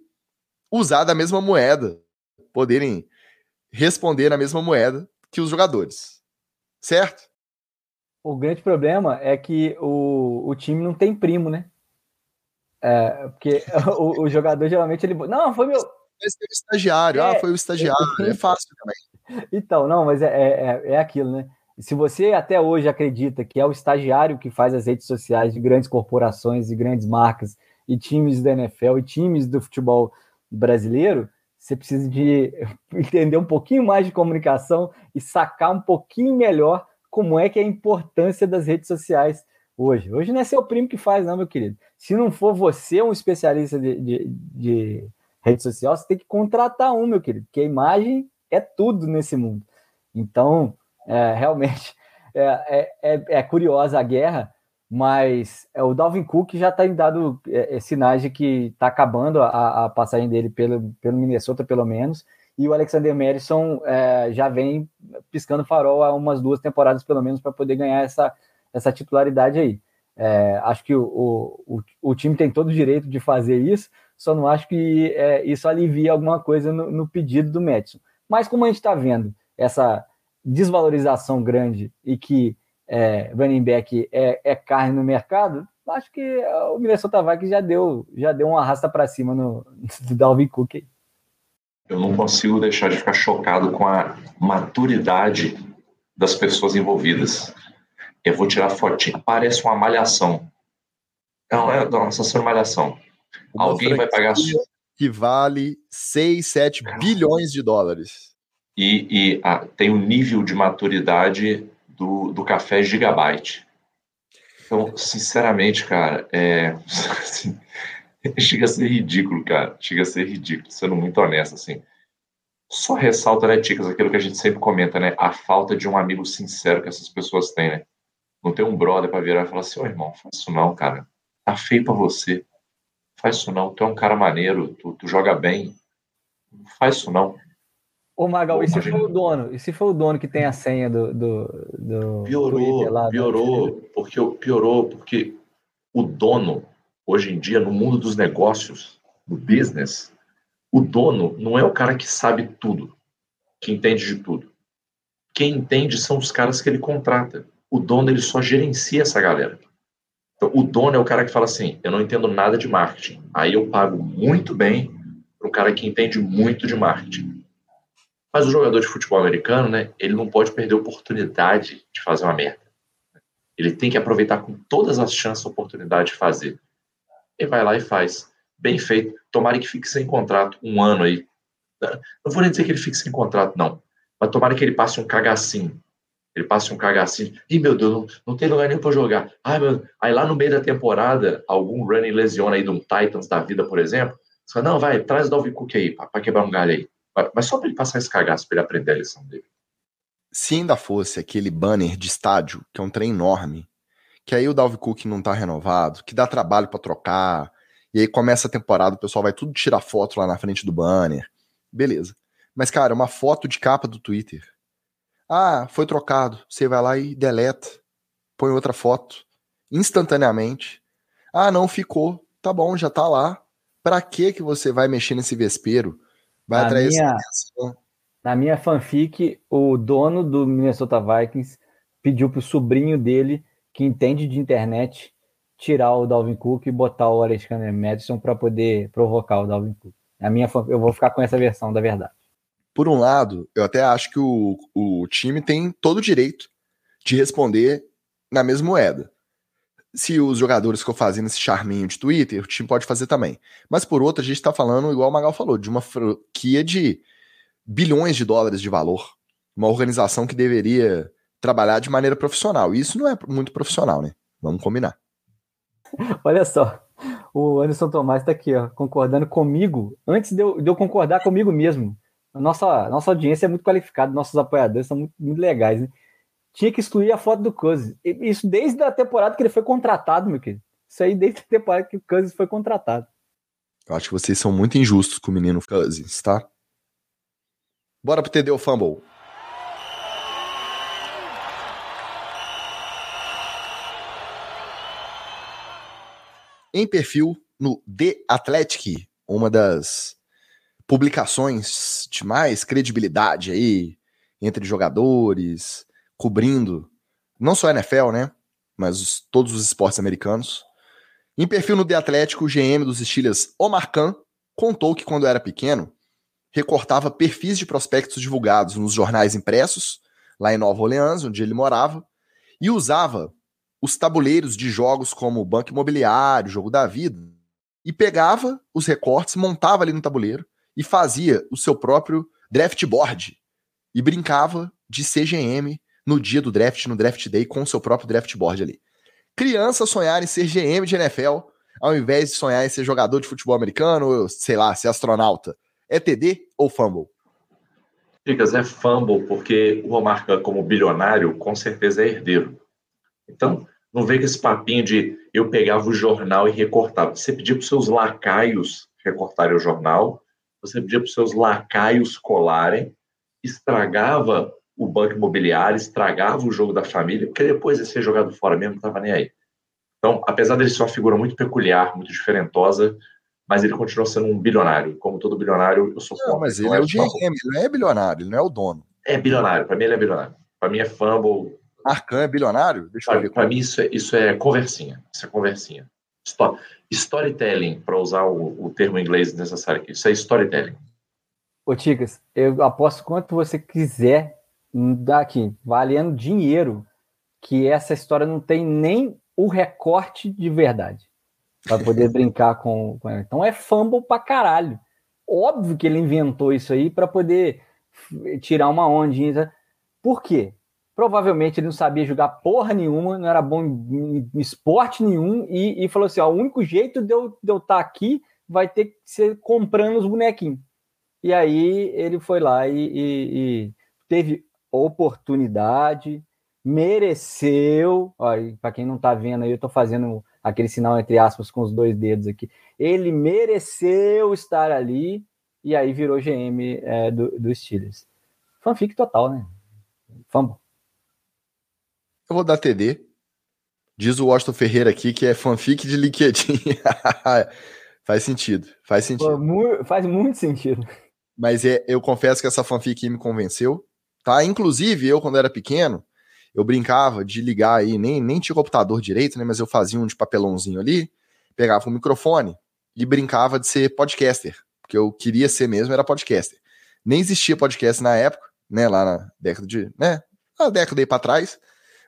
usar da mesma moeda, poderem responder na mesma moeda que os jogadores. Certo? O grande problema é que o, o time não tem primo, né? É, porque [LAUGHS] o, o, jogador geralmente ele. Não, foi meu. É o estagiário, ah, é, ah, foi o estagiário, é, é fácil também. [LAUGHS] Então, não, mas é, é, é aquilo, né? Se você até hoje acredita que é o estagiário que faz as redes sociais de grandes corporações e grandes marcas e times da NFL e times do futebol brasileiro, você precisa de [LAUGHS] entender um pouquinho mais de comunicação e sacar um pouquinho melhor como é que é a importância das redes sociais hoje. Hoje não é seu primo que faz, não, meu querido. Se não for você um especialista de, de, de rede social, você tem que contratar um, meu querido, porque a imagem é tudo nesse mundo. Então, é, realmente, é, é, é, curiosa a guerra, mas é, o Dalvin Cook já está dado é, é, sinais de que está acabando a, a, passagem dele pelo, pelo Minnesota, pelo menos, e o Alexander Madison é, já vem piscando farol há umas duas temporadas, pelo menos, para poder ganhar essa, essa titularidade aí. É, acho que o, o, o, time tem todo o direito de fazer isso, só não acho que é, isso alivia alguma coisa no, no, pedido do Madison. Mas como a gente está vendo essa desvalorização grande e que é, running back é, é, carne no mercado, acho que o Minnesota Vikings já deu, já deu uma arrasta para cima no, do Dalvin Cook. Eu não consigo deixar de ficar chocado com a maturidade das pessoas envolvidas. Eu vou tirar fotinho. Parece uma malhação. Não, é nossa, essa malhação. Uma Alguém vai pagar. Que vale 6, 7 bilhões de dólares. E, e a, tem o um nível de maturidade do, do café Gigabyte. Então, sinceramente, cara, é. [LAUGHS] Assim, chega a ser ridículo, cara. Chega a ser ridículo, sendo muito honesto, assim. Só ressalta, né, Ticas, aquilo que a gente sempre comenta, né? A falta de um amigo sincero que essas pessoas têm, né? Não tem um brother para virar e falar assim, ô irmão, faz isso não, cara. Tá feio pra você. Faz isso não. Tu é um cara maneiro, tu, tu joga bem. Não faz isso não. Ô, Magal, e se for o dono? E se for o dono que tem a senha do. do, do piorou, lá, piorou, porque piorou, porque o dono, hoje em dia, no mundo dos negócios, do business, o dono não é o cara que sabe tudo, que entende de tudo. Quem entende são os caras que ele contrata o dono ele só gerencia essa galera. Então, o dono é o cara que fala assim: eu não entendo nada de marketing. Aí eu pago muito bem para um cara que entende muito de marketing. Mas o jogador de futebol americano, né, ele não pode perder a oportunidade de fazer uma merda. Ele tem que aproveitar com todas as chances a oportunidade de fazer. Ele vai lá e faz. Bem feito. Tomara que fique sem contrato um ano aí. Não vou nem dizer que ele fique sem contrato, não. Mas tomara que ele passe um cagacinho ele passa um cagacinho. Ih, meu Deus, não, não tem lugar nenhum para jogar. Ai, meu... Aí lá no meio da temporada, algum running lesiona aí de um Titans da vida, por exemplo. Você fala, não, vai, traz o Dalvin Cook aí, para quebrar um galho aí. Mas só para ele passar esse cagaço, para ele aprender a lição dele. Se ainda fosse aquele banner de estádio, que é um trem enorme, que aí o Dalvin Cook não tá renovado, que dá trabalho para trocar, e aí começa a temporada, o pessoal vai tudo tirar foto lá na frente do banner. Beleza. Mas, cara, uma foto de capa do Twitter. Ah, foi trocado. Você vai lá e deleta. Põe outra foto. Instantaneamente. Ah, não ficou. Tá bom, já tá lá. Pra que que você vai mexer nesse vespeiro? Vai na atrair minha, essa Na minha fanfic, o dono do Minnesota Vikings pediu pro sobrinho dele, que entende de internet, tirar o Dalvin Cook e botar o Alexander Madison para poder provocar o Dalvin Cook. A minha, eu vou ficar com essa versão da verdade. Por um lado, eu até acho que o, o time tem todo o direito de responder na mesma moeda. Se os jogadores ficam fazendo esse charminho de Twitter, o time pode fazer também. Mas por outro, a gente está falando, igual o Magal falou, de uma franquia de bilhões de dólares de valor. Uma organização que deveria trabalhar de maneira profissional. E isso não é muito profissional, né? Vamos combinar. [LAUGHS] Olha só, o Anderson Tomás está aqui, ó, concordando comigo, antes de eu, de eu, concordar comigo mesmo. A nossa, nossa audiência é muito qualificada, nossos apoiadores são muito, muito legais, né? Tinha que excluir a foto do Cousins. Isso desde a temporada que ele foi contratado, meu querido. Isso aí desde a temporada que o Cousins foi contratado. Eu acho que vocês são muito injustos com o menino Cousins, tá? Bora pro TD o Fumble. em perfil no The Athletic, uma das publicações de mais credibilidade aí entre jogadores, cobrindo não só a NFL, né, mas os, todos os esportes americanos. Em perfil no The Atlético, o GM dos Steelers, Omar Khan, contou que quando era pequeno, recortava perfis de prospectos divulgados nos jornais impressos, lá em Nova Orleans, onde ele morava, e usava os tabuleiros de jogos como Banco Imobiliário, Jogo da Vida, e pegava os recortes, montava ali no tabuleiro e fazia o seu próprio draft board e brincava de CGM no dia do draft, no draft day, com o seu próprio draft board ali. Crianças sonharem em ser GM de NFL, ao invés de sonhar em ser jogador de futebol americano, ou sei lá, ser astronauta. É TD ou fumble? Dicas, é fumble, porque o Omar, como bilionário, com certeza é herdeiro. Então, não vem com esse papinho de eu pegava o jornal e recortava. Você pedia para os seus lacaios recortarem o jornal, você pedia para os seus lacaios colarem, estragava o banco imobiliário, estragava o jogo da família, porque depois de ser jogado fora mesmo, não estava nem aí. Então, apesar dele ser uma figura muito peculiar, muito diferentosa, mas ele continua sendo um bilionário. Como todo bilionário, eu sou Não, mas ele é o GM, ele não é bilionário, ele não é o dono. É bilionário, para mim ele é bilionário. Para mim é fumble, Arcan é bilionário? Deixa pra, eu ver. Para mim, isso é, isso é conversinha. Isso é conversinha. Storytelling, para usar o, o, termo inglês necessário aqui. Isso é storytelling. Ô, Ticas, eu aposto quanto você quiser daqui, valendo dinheiro, que essa história não tem nem o recorte de verdade. Para poder [LAUGHS] brincar com, com ela. Então é fumble pra caralho. Óbvio que ele inventou isso aí para poder tirar uma ondinha. Por quê? Provavelmente ele não sabia jogar porra nenhuma, não era bom em, esporte nenhum, e, e, falou assim: ó, o único jeito de eu estar tá aqui vai ter que ser comprando os bonequinhos. E aí ele foi lá e, e, e teve oportunidade, mereceu. Para quem não está vendo aí, eu estou fazendo aquele sinal entre aspas com os dois dedos aqui. Ele mereceu estar ali e aí virou GM é, do, do Steelers. Fanfic total, né? Fumble. Eu vou dar TD. Diz o Washington Ferreira aqui que é fanfic de LinkedIn. [LAUGHS] faz sentido, faz sentido. Pô, faz muito sentido. Mas é, eu confesso que essa fanfic me convenceu. Tá? Inclusive, eu, quando era pequeno, eu brincava de ligar aí, nem, nem tinha computador direito, né? Mas eu fazia um de papelãozinho ali, pegava um microfone e brincava de ser podcaster. Porque eu queria ser mesmo, era podcaster. Nem existia podcast na época, né? Lá na década de. né? Na década aí pra trás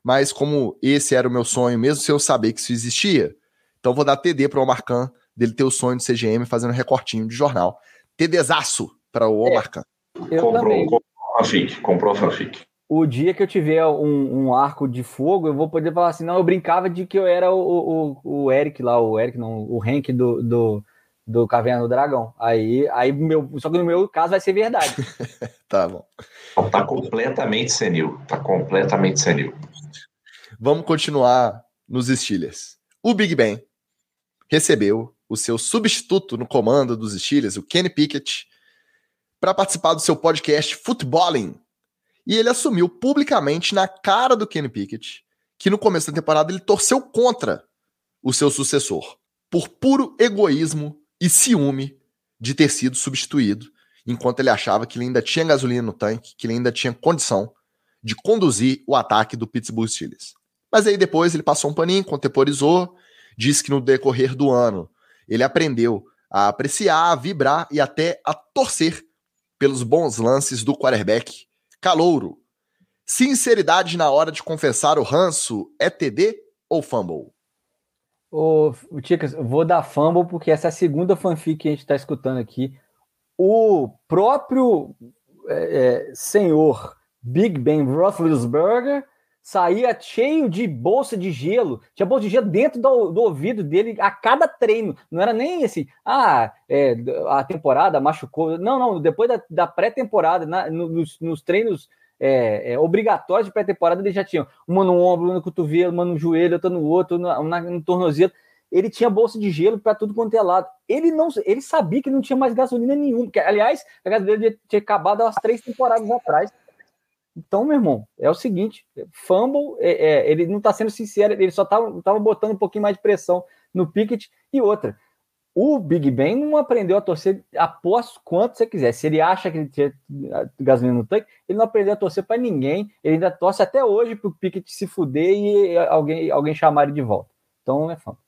mas como esse era o meu sonho, mesmo se eu saber que isso existia, então vou dar TD para o Omar Khan, dele ter o sonho de CGM fazendo recortinho de jornal. TDzaço para o Omar Khan. É, comprou, comprou a fanfic, comprou a fanfic. O dia que eu tiver um, um, arco de fogo, eu vou poder falar assim, não, eu brincava de que eu era o, o, o Eric lá, o Eric não, o Hank do, do, do Caverna do Dragão. Aí, aí meu, só que no meu caso vai ser verdade. [LAUGHS] tá bom. Tá completamente senil. Tá completamente senil. Vamos continuar nos Steelers. O Big Ben recebeu o seu substituto no comando dos Steelers, o Kenny Pickett, para participar do seu podcast Footballing. E ele assumiu publicamente na cara do Kenny Pickett que no começo da temporada ele torceu contra o seu sucessor, por puro egoísmo e ciúme de ter sido substituído, enquanto ele achava que ele ainda tinha gasolina no tanque, que ele ainda tinha condição de conduzir o ataque do Pittsburgh Steelers. Mas aí depois ele passou um paninho, contemporizou, disse que no decorrer do ano ele aprendeu a apreciar, a vibrar e até a torcer pelos bons lances do quarterback calouro. Sinceridade na hora de confessar o ranço é TD ou fumble? Ô, Ticas, vou dar fumble porque essa é a segunda fanfic que a gente está escutando aqui. O próprio é, é, senhor Big Ben Roethlisberger saía cheio de bolsa de gelo, tinha bolsa de gelo dentro do, do ouvido dele a cada treino. Não era nem assim, ah, é, a temporada machucou. Não, não, depois da, da pré-temporada, nos, nos, treinos é, é, obrigatórios de pré-temporada, ele já tinha uma no ombro, uma no cotovelo, uma no joelho, outra no outro, no, no tornozelo. Ele tinha bolsa de gelo para tudo quanto é lado. Ele não, ele sabia que não tinha mais gasolina nenhuma, porque, aliás, a gasolina tinha acabado há três temporadas atrás. Então, meu irmão, é o seguinte: fumble, é, é, ele não está sendo sincero, ele só estava botando um pouquinho mais de pressão no Pickett. E outra, o Big Ben não aprendeu a torcer após quanto você quiser. Se ele acha que ele tinha gasolina no tanque, ele não aprendeu a torcer para ninguém. Ele ainda torce até hoje para o Pickett se fuder e alguém, alguém chamar ele de volta. Então, é fumble.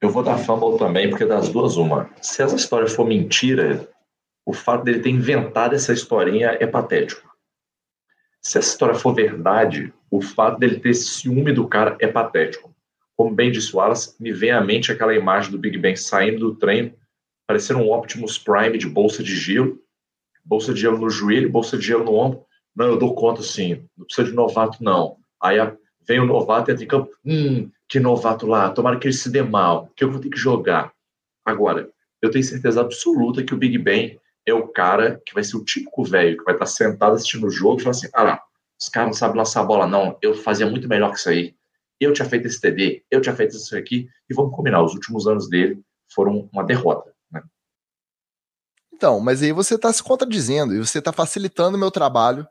Eu vou dar fumble também, porque das duas, uma. Se essa história for mentira, o fato dele ter inventado essa historinha é patético. Se essa história for verdade, o fato dele ter ciúme do cara é patético. Como bem disse Wallace, me vem à mente aquela imagem do Big Ben saindo do treino, parecendo um Optimus Prime de bolsa de gelo, bolsa de gelo no joelho, bolsa de gelo no ombro. Não, eu dou conta sim, não precisa de novato não. Aí vem o novato entra em campo, hum, que novato lá, tomara que ele se dê mal, que eu vou ter que jogar. Agora, eu tenho certeza absoluta que o Big Ben é o cara que vai ser o típico velho que vai estar sentado assistindo o jogo e falar assim: ah lá, os caras não sabem lançar a bola, não. Eu fazia muito melhor que isso aí. Eu tinha feito esse TD, eu tinha feito isso aqui. E vamos combinar, os últimos anos dele foram uma derrota. Né? Então, mas aí você está se contradizendo e você está facilitando o meu trabalho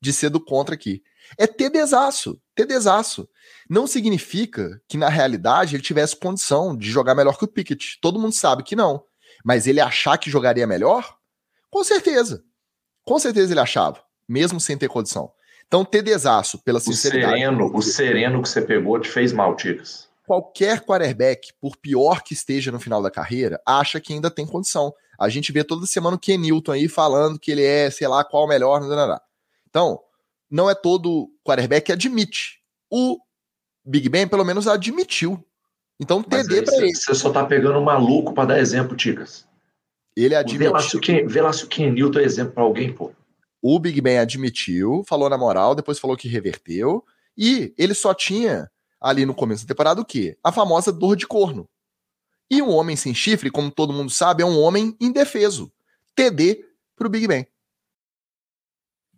de ser do contra aqui. É ter desaço, ter desaço. Não significa que na realidade ele tivesse condição de jogar melhor que o Pickett. Todo mundo sabe que não. Mas ele achar que jogaria melhor, com certeza. Com certeza ele achava, mesmo sem ter condição. Então, ter desaço pela sinceridade. O sereno, o sereno que você pegou te fez mal, Ticas. Qualquer quarterback, por pior que esteja no final da carreira, acha que ainda tem condição. A gente vê toda semana o Ken Newton aí falando que ele é, sei lá, qual o melhor. Não, não, não. Então, não é todo quarterback que admite. O Big Ben, pelo menos, admitiu. Então, TD para ele. Você só tá pegando um maluco para dar exemplo, Ticas. Ele admitiu. Vê lá se o Ken Newton é exemplo para alguém, pô. O Big Ben admitiu, falou na moral, depois falou que reverteu. E ele só tinha ali no começo da temporada o quê? A famosa dor de corno. E um homem sem chifre, como todo mundo sabe, é um homem indefeso. TD pro Big Ben.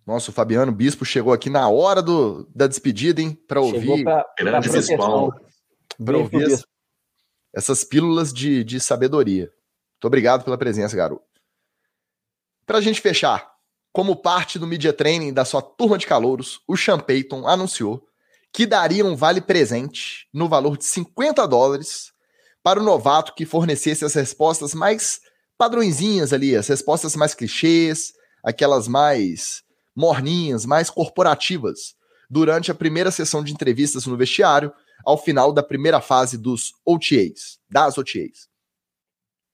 Nossa, o Fabiano Bispo chegou aqui na hora do, da despedida, hein? Para ouvir. Pra, pra, pra ouvir essas pílulas de, de sabedoria. Muito obrigado pela presença, garoto. Para a gente fechar, como parte do media training da sua turma de calouros, o Sean Payton anunciou que daria um vale presente no valor de 50 dólares para o novato que fornecesse as respostas mais padrõezinhas ali, as respostas mais clichês, aquelas mais morninhas, mais corporativas, durante a primeira sessão de entrevistas no vestiário, ao final da primeira fase dos OTAs, das OTAs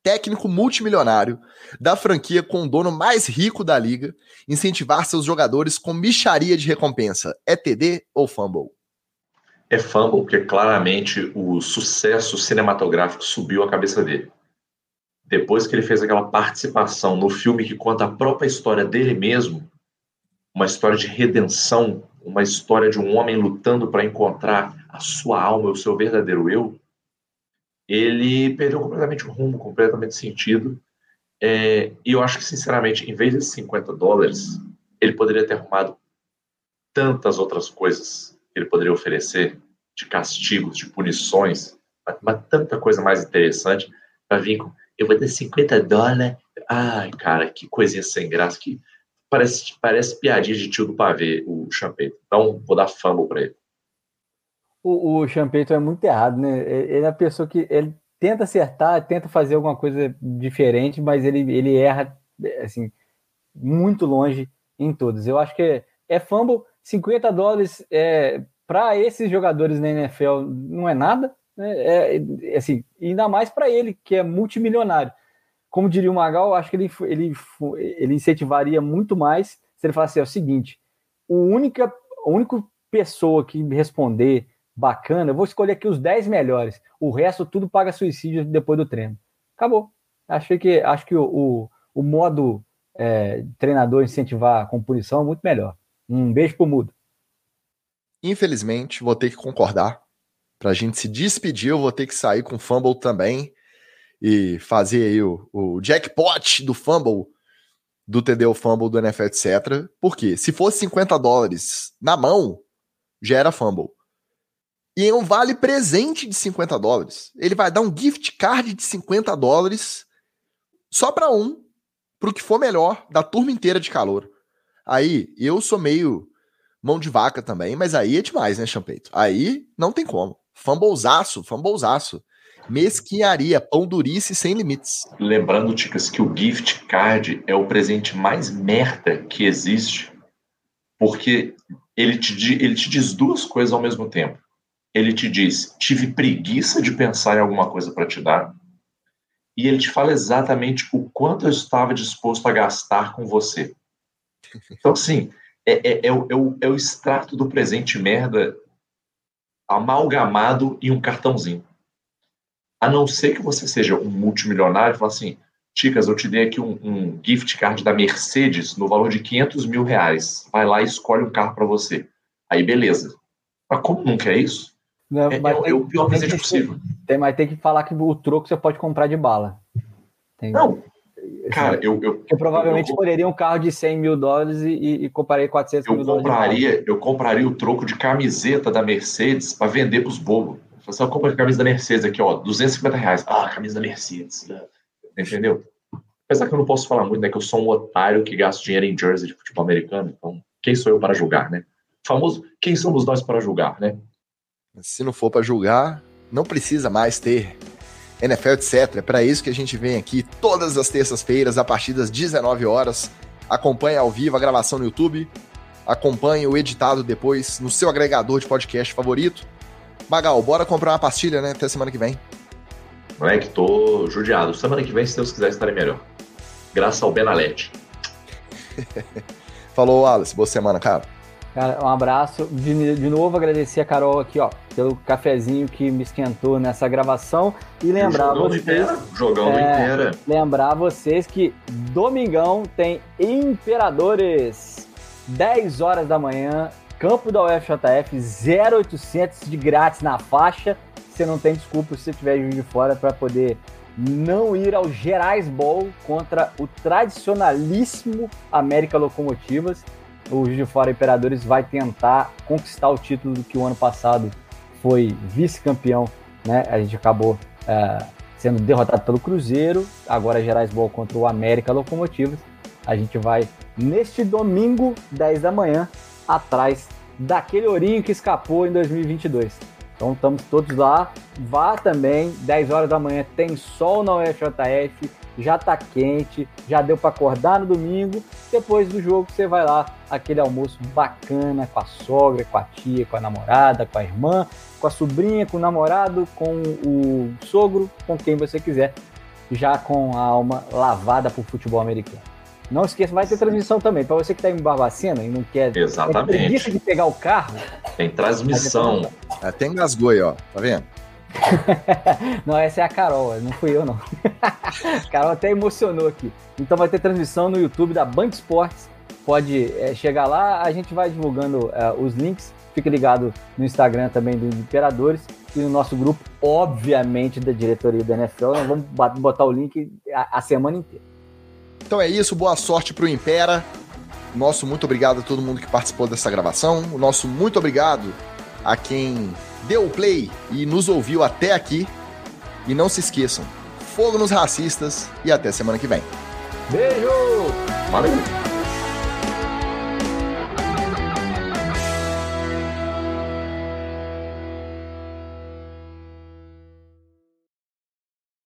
técnico multimilionário da franquia com o dono mais rico da liga, incentivar seus jogadores com micharia de recompensa. É TD ou fumble? É fumble, porque claramente o sucesso cinematográfico subiu a cabeça dele. Depois que ele fez aquela participação no filme que conta a própria história dele mesmo, uma história de redenção, uma história de um homem lutando para encontrar a sua alma, o seu verdadeiro eu, ele perdeu completamente o rumo, completamente sentido. É, e eu acho que, sinceramente, em vez de 50 dólares, ele poderia ter arrumado tantas outras coisas que ele poderia oferecer, de castigos, de punições, mas tanta coisa mais interessante para vir com eu vou ter 50 dólares. Ai, cara, que coisinha sem graça, que parece, parece piadinha de tio do pavê, o Champeito. Então, vou dar fumble para ele. O, o Champeito é muito errado, né? Ele é a pessoa que ele tenta acertar, tenta fazer alguma coisa diferente, mas ele, ele erra, assim, muito longe em todos. Eu acho que é, é fumble, 50 dólares é, para esses jogadores na NFL não é nada, né? É, é, assim, ainda mais para ele, que é multimilionário. Como diria o Magal, acho que ele, ele, ele incentivaria muito mais se ele falasse assim, é o seguinte: o única, a única pessoa que responder bacana, eu vou escolher aqui os 10 melhores. O resto tudo paga suicídio depois do treino. Acabou. Achei que, acho que o, o, o modo é, treinador incentivar com punição é muito melhor. Um beijo pro mudo. Infelizmente, vou ter que concordar. Para a gente se despedir, eu vou ter que sair com fumble também e fazer aí o, o jackpot do fumble, do TD fumble do NFL, etc. Porque se fosse 50 dólares na mão, já era fumble. E é um vale presente de 50 dólares. Ele vai dar um gift card de 50 dólares só para um, para o que for melhor da turma inteira de calor. Aí, eu sou meio mão de vaca também, mas aí é demais, né, Champeito? Aí não tem como. Fumblezaço, fumblezaço. Mesquinharia, pão durice sem limites. Lembrando, Ticas, que o gift card é o presente mais merda que existe, porque ele te, ele te diz duas coisas ao mesmo tempo. Ele te diz, tive preguiça de pensar em alguma coisa para te dar, e ele te fala exatamente o quanto eu estava disposto a gastar com você. Então, assim, é, é, é, o, é, o, é o extrato do presente merda amalgamado em um cartãozinho. A não ser que você seja um multimilionário e fale assim, Ticas, eu te dei aqui um, um, gift card da Mercedes no valor de 500 mil reais. Vai lá e escolhe um carro para você. Aí, beleza. Mas como não quer isso? Não, é, é, tem, é, o pior presente possível. Tem, mas tem que falar que o troco você pode comprar de bala. Tem, não, Cara, eu. eu eu provavelmente eu, escolheria um carro de 100 mil dólares e, e, e compraria 400 eu mil compraria, dólares. Eu compraria o troco de camiseta da Mercedes para vender para os bobos. Você assim, compra a camisa da Mercedes aqui, ó, 250 reais. Ah, camisa da Mercedes. Entendeu? Apesar que eu não posso falar muito, né? Que eu sou um otário que gasta dinheiro em jersey de futebol americano. Então, quem sou eu para julgar, né? famoso, quem somos nós para julgar, né? Se não for para julgar, não precisa mais ter NFL, etc. É para isso que a gente vem aqui todas as terças-feiras, a partir das 19 horas. Acompanhe ao vivo a gravação no YouTube. Acompanhe o editado depois no seu agregador de podcast favorito. Magal, bora comprar uma pastilha, né? Até semana que vem. Moleque, tô judiado. Semana que vem, se Deus quiser, estarei melhor. Graças ao Benalete. [LAUGHS] Falou, Alice. Boa semana, cara. Cara, um abraço. De, de novo, agradecer a Carol aqui, ó, pelo cafezinho que me esquentou nessa gravação. E lembrar jogão vocês. Jogão é, inteira. Lembrar vocês que domingão tem Imperadores. 10 horas da manhã, campo da UFJF, 0800 de grátis na faixa. Você não tem desculpa se você tiver de fora para poder não ir ao Gerais Bowl contra o tradicionalíssimo América Locomotivas o Juiz de Fora Imperadores vai tentar conquistar o título que o ano passado foi vice-campeão, né? A gente acabou é, sendo derrotado pelo Cruzeiro, agora Gerais Bowl contra o América Locomotivas. A gente vai neste domingo, 10 da manhã, atrás daquele ourinho que escapou em 2022. Então estamos todos lá. Vá também, 10 horas da manhã tem sol na UFJF, já tá quente, já deu para acordar no domingo. Depois do jogo você vai lá, aquele almoço bacana com a sogra, com a tia, com a namorada, com a irmã, com a sobrinha, com o namorado, com o sogro, com quem você quiser, já com a alma lavada por futebol americano. Não esqueça, vai ter transmissão também. Para você que está em Barbacena e não quer. Exatamente. Tem de pegar o carro. Tem transmissão. Até engasgou aí, ó. Tá vendo? [LAUGHS] não, essa é a Carol, não fui eu, não. a [LAUGHS] Carol até emocionou aqui. Então vai ter transmissão no YouTube da Band Esportes. Pode é, chegar lá, a gente vai divulgando é, os links Fique ligado no Instagram também do Imperadores e no nosso grupo, obviamente, da diretoria da NFL. Nós vamos botar o link a, a semana inteira. Então é isso, boa sorte para o Impera. Nosso muito obrigado a todo mundo que participou dessa gravação. O nosso muito obrigado a quem deu o play e nos ouviu até aqui. E não se esqueçam, fogo nos racistas e até semana que vem. Beijo! Valeu!